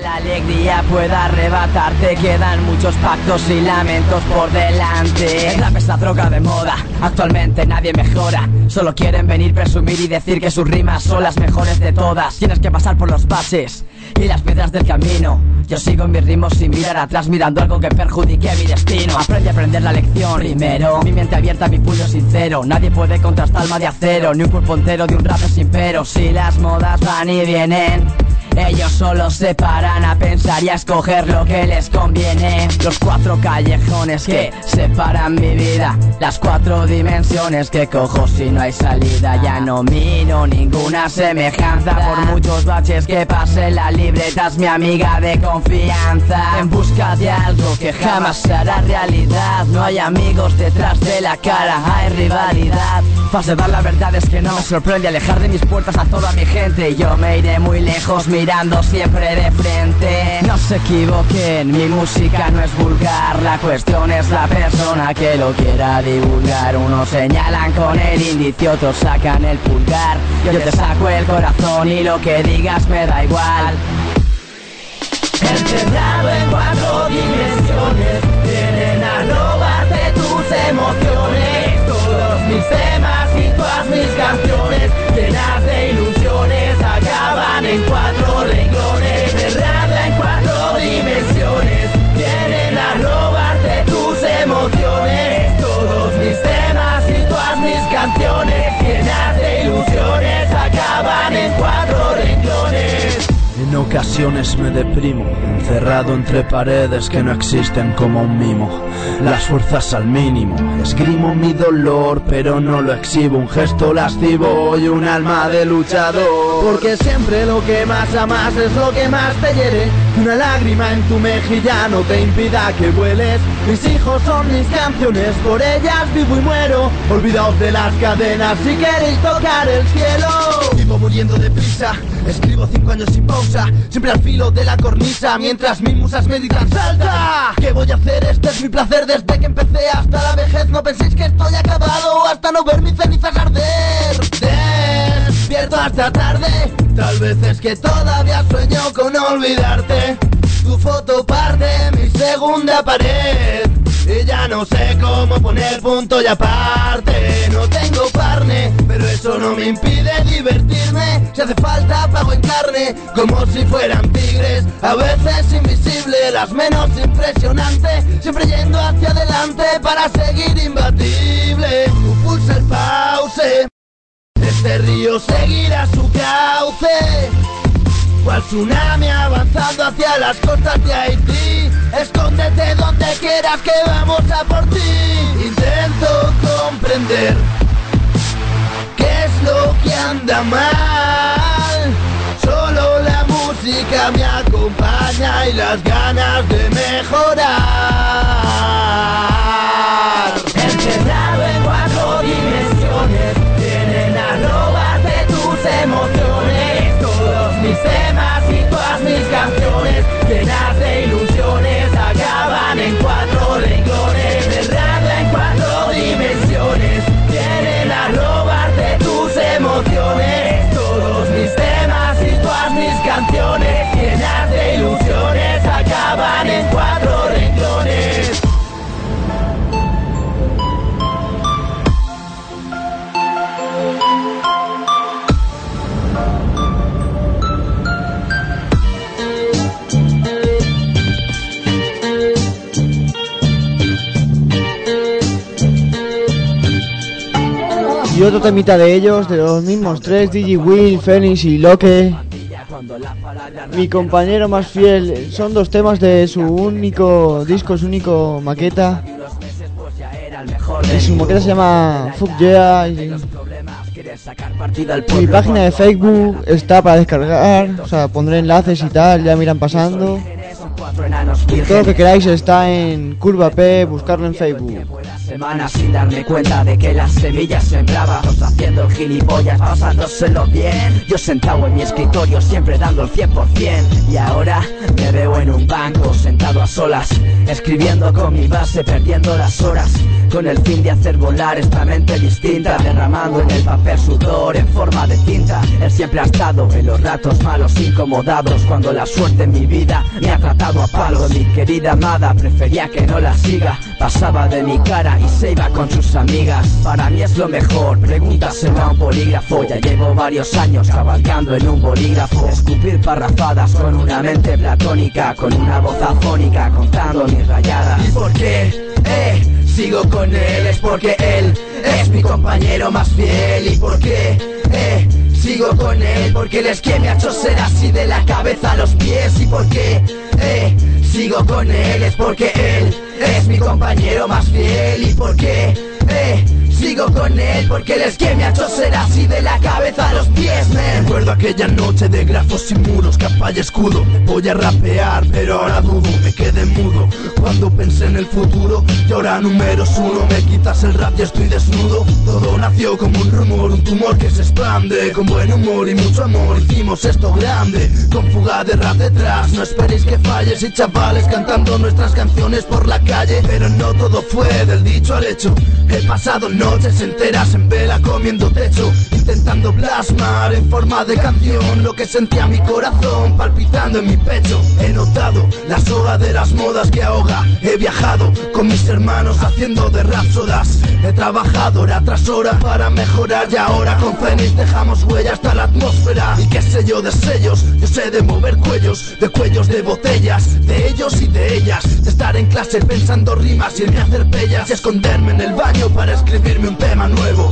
La alegría pueda arrebatarte. Quedan muchos pactos y lamentos por delante. El rap es la droga de moda. Actualmente nadie mejora. Solo quieren venir, presumir y decir que sus rimas son las mejores de todas. Tienes que pasar por los bases y las piedras del camino. Yo sigo en mis ritmos sin mirar atrás Mirando algo que perjudique mi destino. Aprende a aprender la lección Primero, mi mente abierta, mi puño sincero. Nadie puede contra esta alma de acero Ni un pulpo entero de un rap sin pero. Si las modas van y vienen ellos solo se paran a pensar y a escoger lo que les conviene. Los cuatro callejones que separan mi vida, las cuatro dimensiones que cojo si no hay salida. Ya no miro ninguna semejanza por muchos baches que pase. La libreta es mi amiga de confianza. En busca de algo que jamás será realidad. No hay amigos detrás de la cara, hay rivalidad. Falsedad, la verdad es que no me sorprende alejar de mis puertas a toda mi gente. Yo me iré muy lejos mirando siempre de frente. No se equivoquen, mi música no es vulgar. La cuestión es la persona que lo quiera divulgar. Unos señalan con el índice, otros sacan el pulgar. Yo te saco el corazón y lo que digas me da igual. Encerrado en cuatro dimensiones, vienen a robarte tus emociones. Todos mis temas y todas mis canciones, llenas en cuatro renglones. Encerrada en cuatro dimensiones, vienen a robarte tus emociones. Todos mis temas y todas mis canciones, llenas de ilusiones, acaban en cuatro. En ocasiones me deprimo, encerrado entre paredes que no existen como un mimo. Las fuerzas al mínimo, esgrimo mi dolor, pero no lo exhibo. Un gesto lascivo y un alma de luchador. Porque siempre lo que más amas es lo que más te hiere. Una lágrima en tu mejilla no te impida que vueles. Mis hijos son mis canciones, por ellas vivo y muero. Olvidaos de las cadenas si queréis tocar el cielo. Vivo muriendo de prisa, escribo cinco años sin pausa. Siempre al filo de la cornisa, mientras mis musas meditan salta. ¿Qué voy a hacer? Este es mi placer desde que empecé hasta la vejez. No penséis que estoy acabado hasta no ver mis cenizas arder. Despierto hasta tarde, tal vez es que todavía sueño con olvidarte. Tu foto parte mi segunda pared. Y ya no sé cómo poner punto y aparte No tengo parne, pero eso no me impide divertirme carne, como si fueran tigres. A veces invisible, las menos impresionantes Siempre yendo hacia adelante para seguir imbatible. Pulsa el pause. Este río seguirá su cauce. Cual tsunami avanzando hacia las costas de Haití. Escóndete donde quieras que vamos a por ti. Intento comprender qué es lo que anda mal música me acompaña y las ganas de mejorar Y otro temita de ellos, de los mismos tres, DJ Will, Phoenix y Loke. Mi compañero más fiel, son dos temas de su único disco, su único maqueta. Y su maqueta se llama Fuck Yeah. Y mi página de Facebook está para descargar, o sea, pondré enlaces y tal, ya me irán pasando. Enanos Todo lo que queráis está en Curva P, buscarlo en Facebook. Semanas sin darme cuenta de que las semillas sembraba Todos haciendo gilipollas, pasándoselo bien. Yo sentado en mi escritorio, siempre dando el 100% Y ahora me veo en un banco, sentado a solas Escribiendo con mi base, perdiendo las horas. Con el fin de hacer volar esta mente distinta Derramando en el papel sudor en forma de tinta. Él siempre ha estado en los ratos malos incomodados Cuando la suerte en mi vida me ha tratado a palo. Mi querida amada prefería que no la siga Pasaba de mi cara y se iba con sus amigas Para mí es lo mejor, pregúntaselo a un polígrafo Ya llevo varios años cabalgando en un bolígrafo Escupir parrafadas con una mente platónica Con una voz afónica contando mis rayadas ¿Y por qué? Eh, sigo con él es porque él es mi compañero más fiel ¿Y por qué? Eh, sigo con él porque él es quien me ha hecho ser así de la cabeza a los pies ¿Y por qué? Eh, sigo con él es porque él es mi compañero más fiel ¿Y por qué? Eh, sigo con él porque él es quien me ha hecho ser así de la cabeza a los pies, man Recuerdo aquella noche de grafos y muros, capa y escudo. Voy a rapear, pero ahora dudo, me quedé mudo. Cuando pensé en el futuro, y ahora números uno, me quitas el rap y estoy desnudo. Todo nació como un rumor, un tumor que se expande. Con buen humor y mucho amor hicimos esto grande. Con fuga de rap detrás, no esperéis que falles. Y chavales cantando nuestras canciones por la calle. Pero no todo fue del dicho al hecho. He pasado noches enteras en vela comiendo techo Intentando plasmar en forma de canción Lo que sentía mi corazón palpitando en mi pecho. He notado la soga de las modas que ahoga. He viajado con mis hermanos haciendo de rapsodas He trabajado hora tras hora para mejorar Y ahora con Fénix dejamos huella hasta la atmósfera. Y qué sé yo de sellos, yo sé de mover cuellos De cuellos de botellas, de ellos y de ellas. De estar en clase pensando rimas y irme a hacer pellas Y esconderme en el baño para un tema nuevo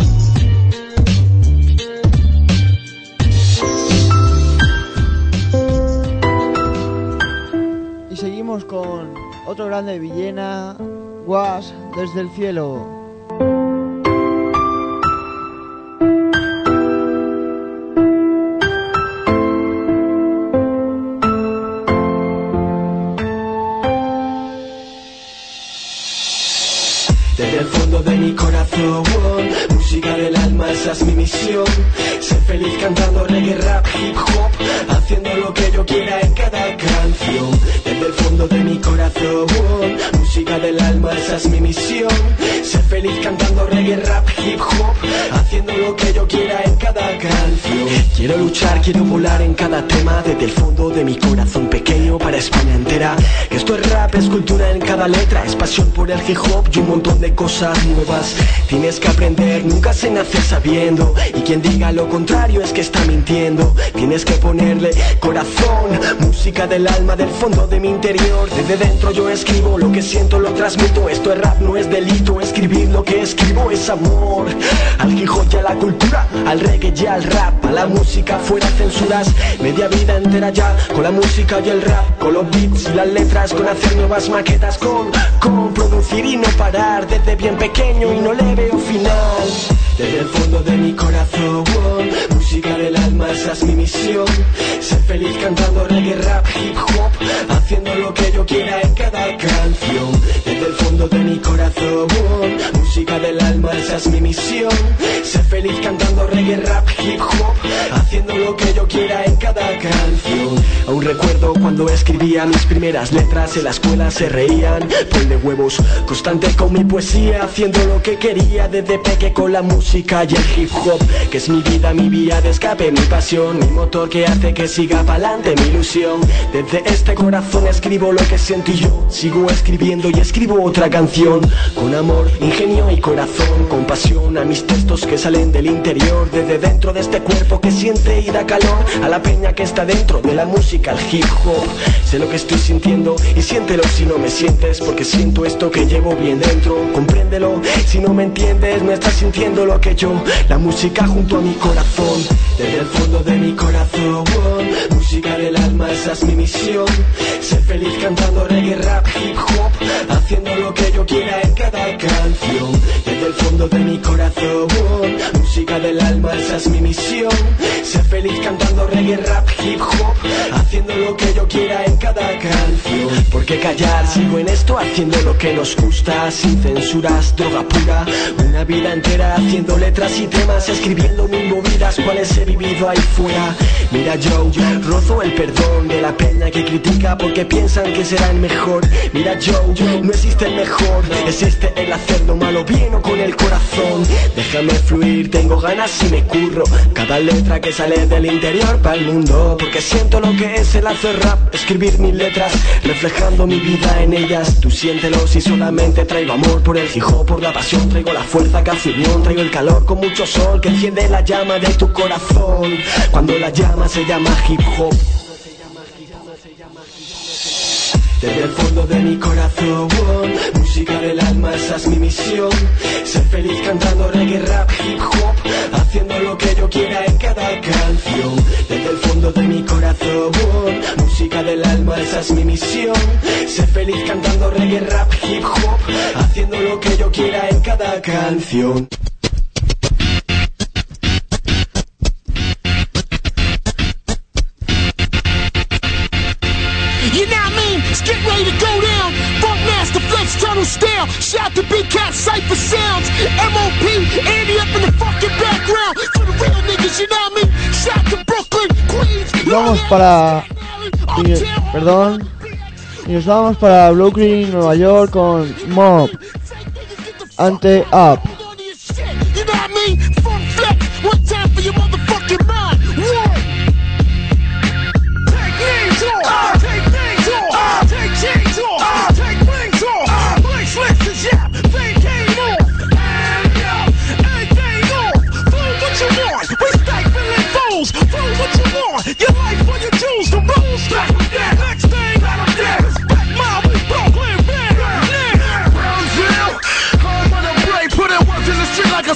Y seguimos con otro grande de Villena, Guas, desde el cielo. Esa es mi misión. Ser feliz cantando reggae, rap, hip hop, haciendo lo que yo quiera en cada canción. Desde el fondo de mi corazón, música del alma, esa es mi misión. Ser feliz cantando reggae, rap, hip hop, haciendo lo que yo quiera en cada canción. Quiero luchar, quiero volar en cada tema, desde el fondo de mi corazón pequeño para España entera. Esto es rap, es cultura en cada letra, es pasión por el hip hop y un montón de cosas nuevas. Tienes que aprender, nunca se nace sabiendo. Y quien diga lo contrario es que está mintiendo. Tienes que ponerle corazón, música del alma, del fondo de mi interior. Desde dentro yo escribo lo que siento, lo transmito. Esto es rap, no es delito. Escribir lo que escribo es amor. Al hip hop y a la cultura, al reggae y al rap, a la música fuera censuras. Media vida entera ya con la música y el rap, con los beats y las letras, con hacer nuevas maquetas, con, con producir y no parar desde bien pequeño y no le veo final. Desde el fondo de mi corazón, música del alma, esa es mi misión. Ser feliz cantando reggae, rap, hip hop, haciendo lo que yo quiera en cada canción. Desde el fondo de mi corazón, música del alma, esa es mi misión. Ser feliz cantando reggae, rap, hip hop, haciendo lo que yo quiera en cada canción. Aún recuerdo cuando escribía mis primeras letras en la escuela se reían, ponle huevos, constante con mi poesía, haciendo lo que quería desde peque con la música y el hip hop, que es mi vida, mi vía de escape, mi pasión, mi motor que hace que siga pa'lante mi ilusión. Desde este corazón escribo lo que siento y yo sigo escribiendo y escribo otra canción, con amor, ingenio y corazón, con pasión a mis textos que salen del interior, desde dentro de este cuerpo que siente y da calor a la peña que está dentro de la música, el hip hop. Sé lo que estoy sintiendo y siéntelo si no me sientes, porque siento esto que llevo bien dentro. Compréndelo, si no me entiendes, no estás sintiendo lo que yo, la música junto a mi corazón, desde el fondo de mi corazón. Música del alma, esa es mi misión. Ser feliz cantando reggae, rap, hip hop, haciendo lo que yo quiera en cada canción. El fondo de mi corazón. Música del alma, esa es mi misión. Ser feliz cantando reggae, rap, hip hop, haciendo lo que yo quiera en cada canción. ¿Por qué callar? Sigo en esto haciendo lo que nos gusta, sin censuras, droga pura. Una vida entera haciendo letras y temas, escribiendo mil movidas, cuales he vivido ahí fuera. Mira Joe, rozo el perdón de la peña que critica porque piensan que será el mejor. Mira Joe, no existe el mejor, existe el hacer lo malo bien o con el corazón. Déjame fluir, tengo ganas y me curro. Cada letra que sale del interior para el mundo, porque siento lo que es el hacer rap, escribir mis letras, reflejando mi vida en ellas. Tú siéntelo si solamente traigo amor por el hijo, por la pasión, traigo la fuerza que hace unión, traigo el calor con mucho sol que enciende la llama de tu corazón. Cuando la llama se llama hip hop. Desde el fondo de mi corazón, música del alma, esa es mi misión. Ser feliz cantando reggae, rap, hip hop, haciendo lo que yo quiera en cada canción. Desde el fondo de mi corazón, música del alma, esa es mi misión. Ser feliz cantando reggae, rap, hip hop, haciendo lo que yo quiera en cada canción. Shout to Big Cat Cypher Sounds. MOP, Andy up in the fucking background. For the real niggas, you know mean? Shout to Brooklyn, Queens. Vamos para. perdón. Y nos vamos para Brooklyn, Nueva York con Mob. Ante Up. You know what I mean? Funk Flex. One time for your motherfucking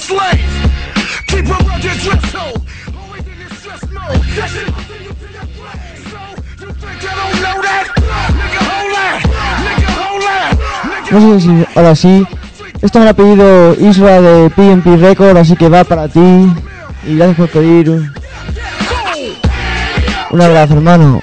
slave. Keep a rugged dress code. Always in this stress mode. That shit will send you to your grave. So, you think I don't know that? Nigga, hold that. Nigga, hold that. No sé si ahora sí. Esto me lo ha pedido Isra de PMP Record, así que va para ti. Y gracias por pedir. Un abrazo, hermano.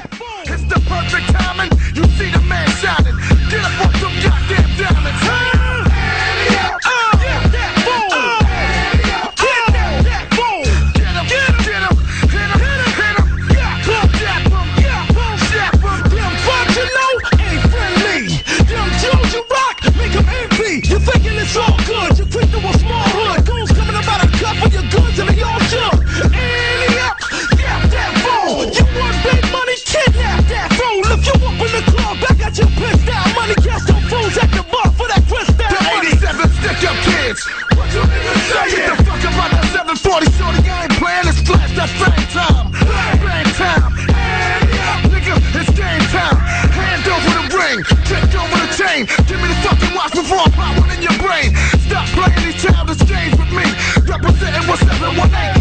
child is strange with me. Representing what's 718.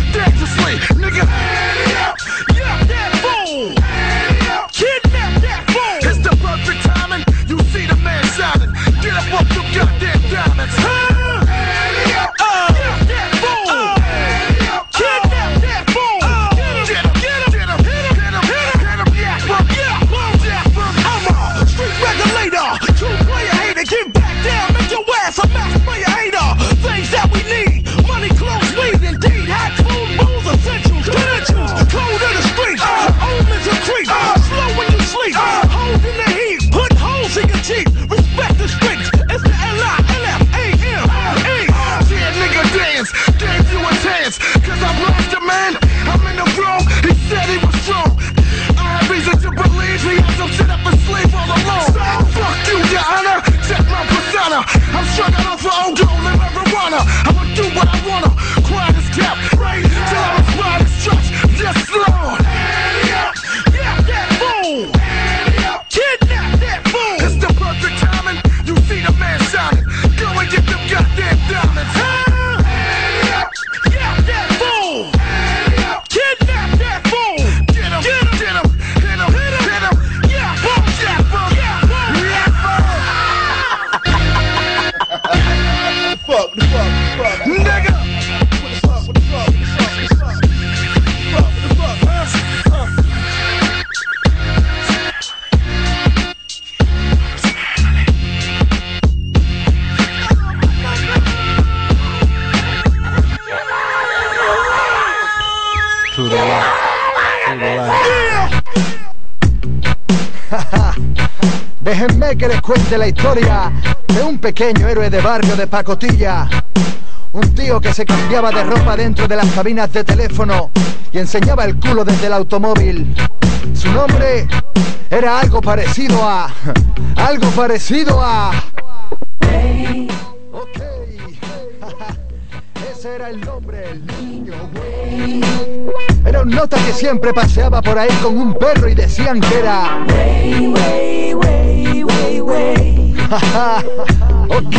Cuente la historia de un pequeño héroe de barrio de pacotilla. Un tío que se cambiaba de ropa dentro de las cabinas de teléfono y enseñaba el culo desde el automóvil. Su nombre era algo parecido a... Algo parecido a... Ese era el nombre, el niño. Era un nota que siempre paseaba por ahí con un perro y decían que era... ok.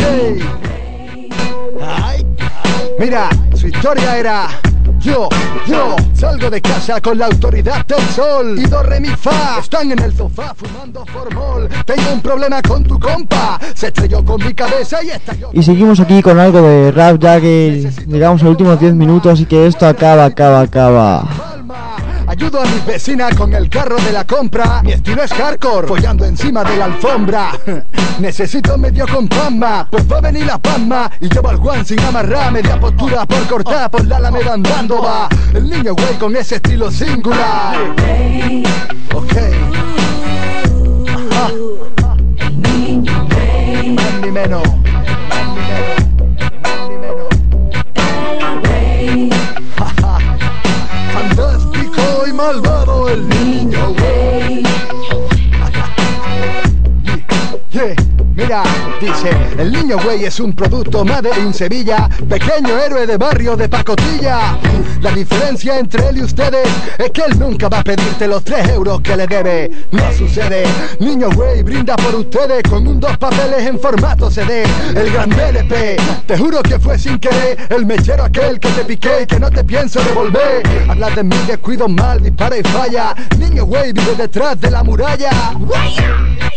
Ay. Mira, su historia era... Yo, yo, salgo de casa con la autoridad del sol Y do, re, mi, fa, están en el sofá fumando formol Tengo un problema con tu compa, se estrelló con mi cabeza y está yo Y seguimos aquí con algo de rap ya que llegamos a los últimos 10 minutos y que esto acaba, acaba, acaba. Ayudo a mis vecinas con el carro de la compra. Mi estilo es hardcore, follando encima de la alfombra. Necesito medio con pues va a venir la palma. Y llevo al Juan sin amarrar, media postura por cortar, por la alameda andando va. El niño güey con ese estilo singular. Ok. Ajá. Ni menos. Malvado el niño güey. Yeah, Mira, dice, el niño güey es un producto made in Sevilla, pequeño héroe de barrio de pacotilla. La diferencia entre él y ustedes es que él nunca va a pedirte los 3 euros que le debe. No sucede, niño güey brinda por ustedes con un dos papeles en formato CD. El gran LP, te juro que fue sin querer, el mechero aquel que te piqué y que no te pienso devolver. Hablas de mí, descuido mal, dispara y falla. Niño güey vive detrás de la muralla.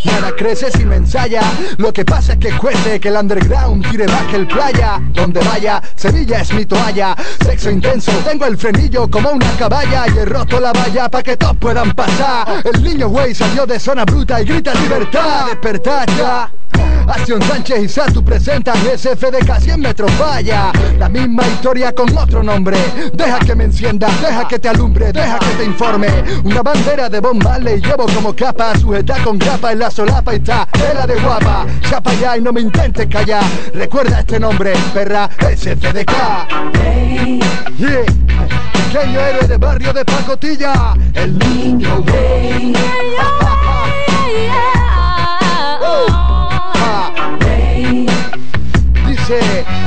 Nada crece si me ensaya. Lo que pasa es que cueste que el underground tire que el playa. Donde vaya, Sevilla es mi toalla. Sexo intenso, tengo el frenillo como una caballa. Y he roto la valla para que todos puedan pasar. El niño güey salió de zona bruta y grita libertad. Despertar ya. Acción Sánchez y Satu presentan SFDK 100 metros falla La misma historia con otro nombre Deja que me encienda, deja que te alumbre, deja que te informe Una bandera de Bob Marley llevo como capa Sujeta con grapa en la solapa y está tela de guapa Chapa ya y no me intentes callar Recuerda este nombre, perra, SFDK Yeah Pequeño héroe de barrio de pacotilla El niño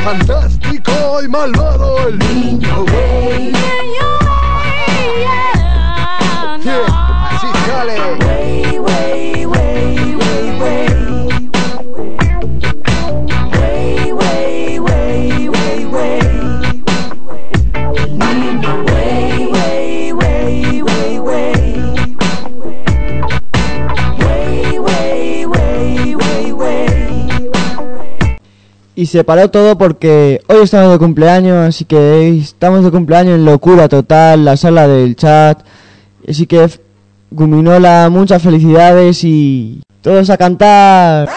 fantástico y malvado el niño. Se paró todo porque hoy estamos de cumpleaños, así que estamos de cumpleaños en locura total, la sala del chat. Así que Guminola, muchas felicidades y todos a cantar.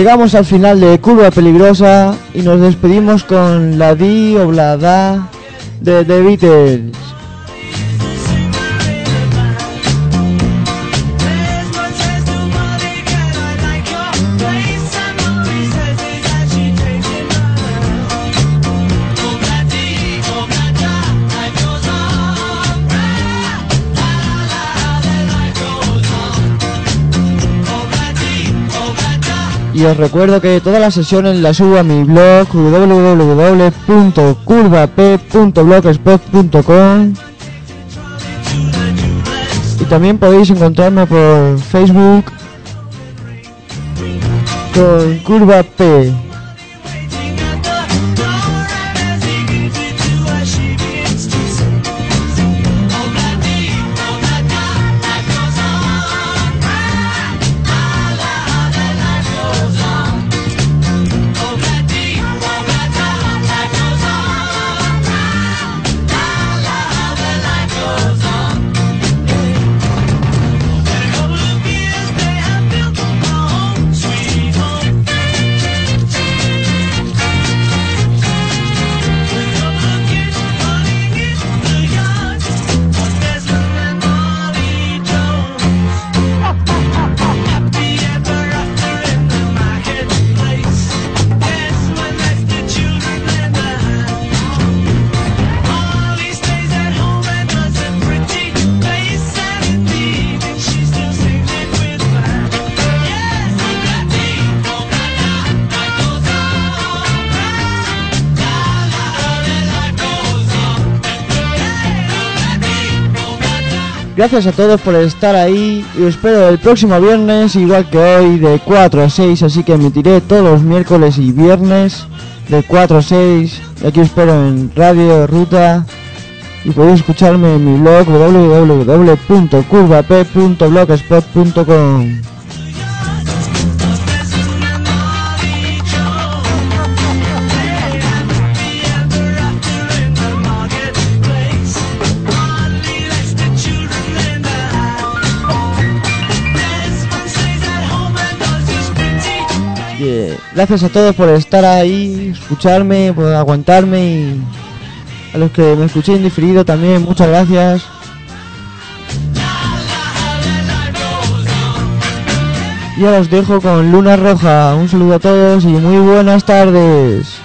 Llegamos al final de Curva Peligrosa y nos despedimos con la di o la da de The Beatles. Y os recuerdo que todas las sesiones las subo a mi blog www.curvap.blogspot.com Y también podéis encontrarme por Facebook con Curva P. Gracias a todos por estar ahí y espero el próximo viernes, igual que hoy, de 4 a 6, así que emitiré todos los miércoles y viernes de 4 a 6. Y aquí espero en Radio Ruta y podéis escucharme en mi blog www.curvap.blogspot.com. gracias a todos por estar ahí, escucharme, por aguantarme y a los que me escuchéis en diferido también, muchas gracias. Y ahora os dejo con Luna Roja. Un saludo a todos y muy buenas tardes.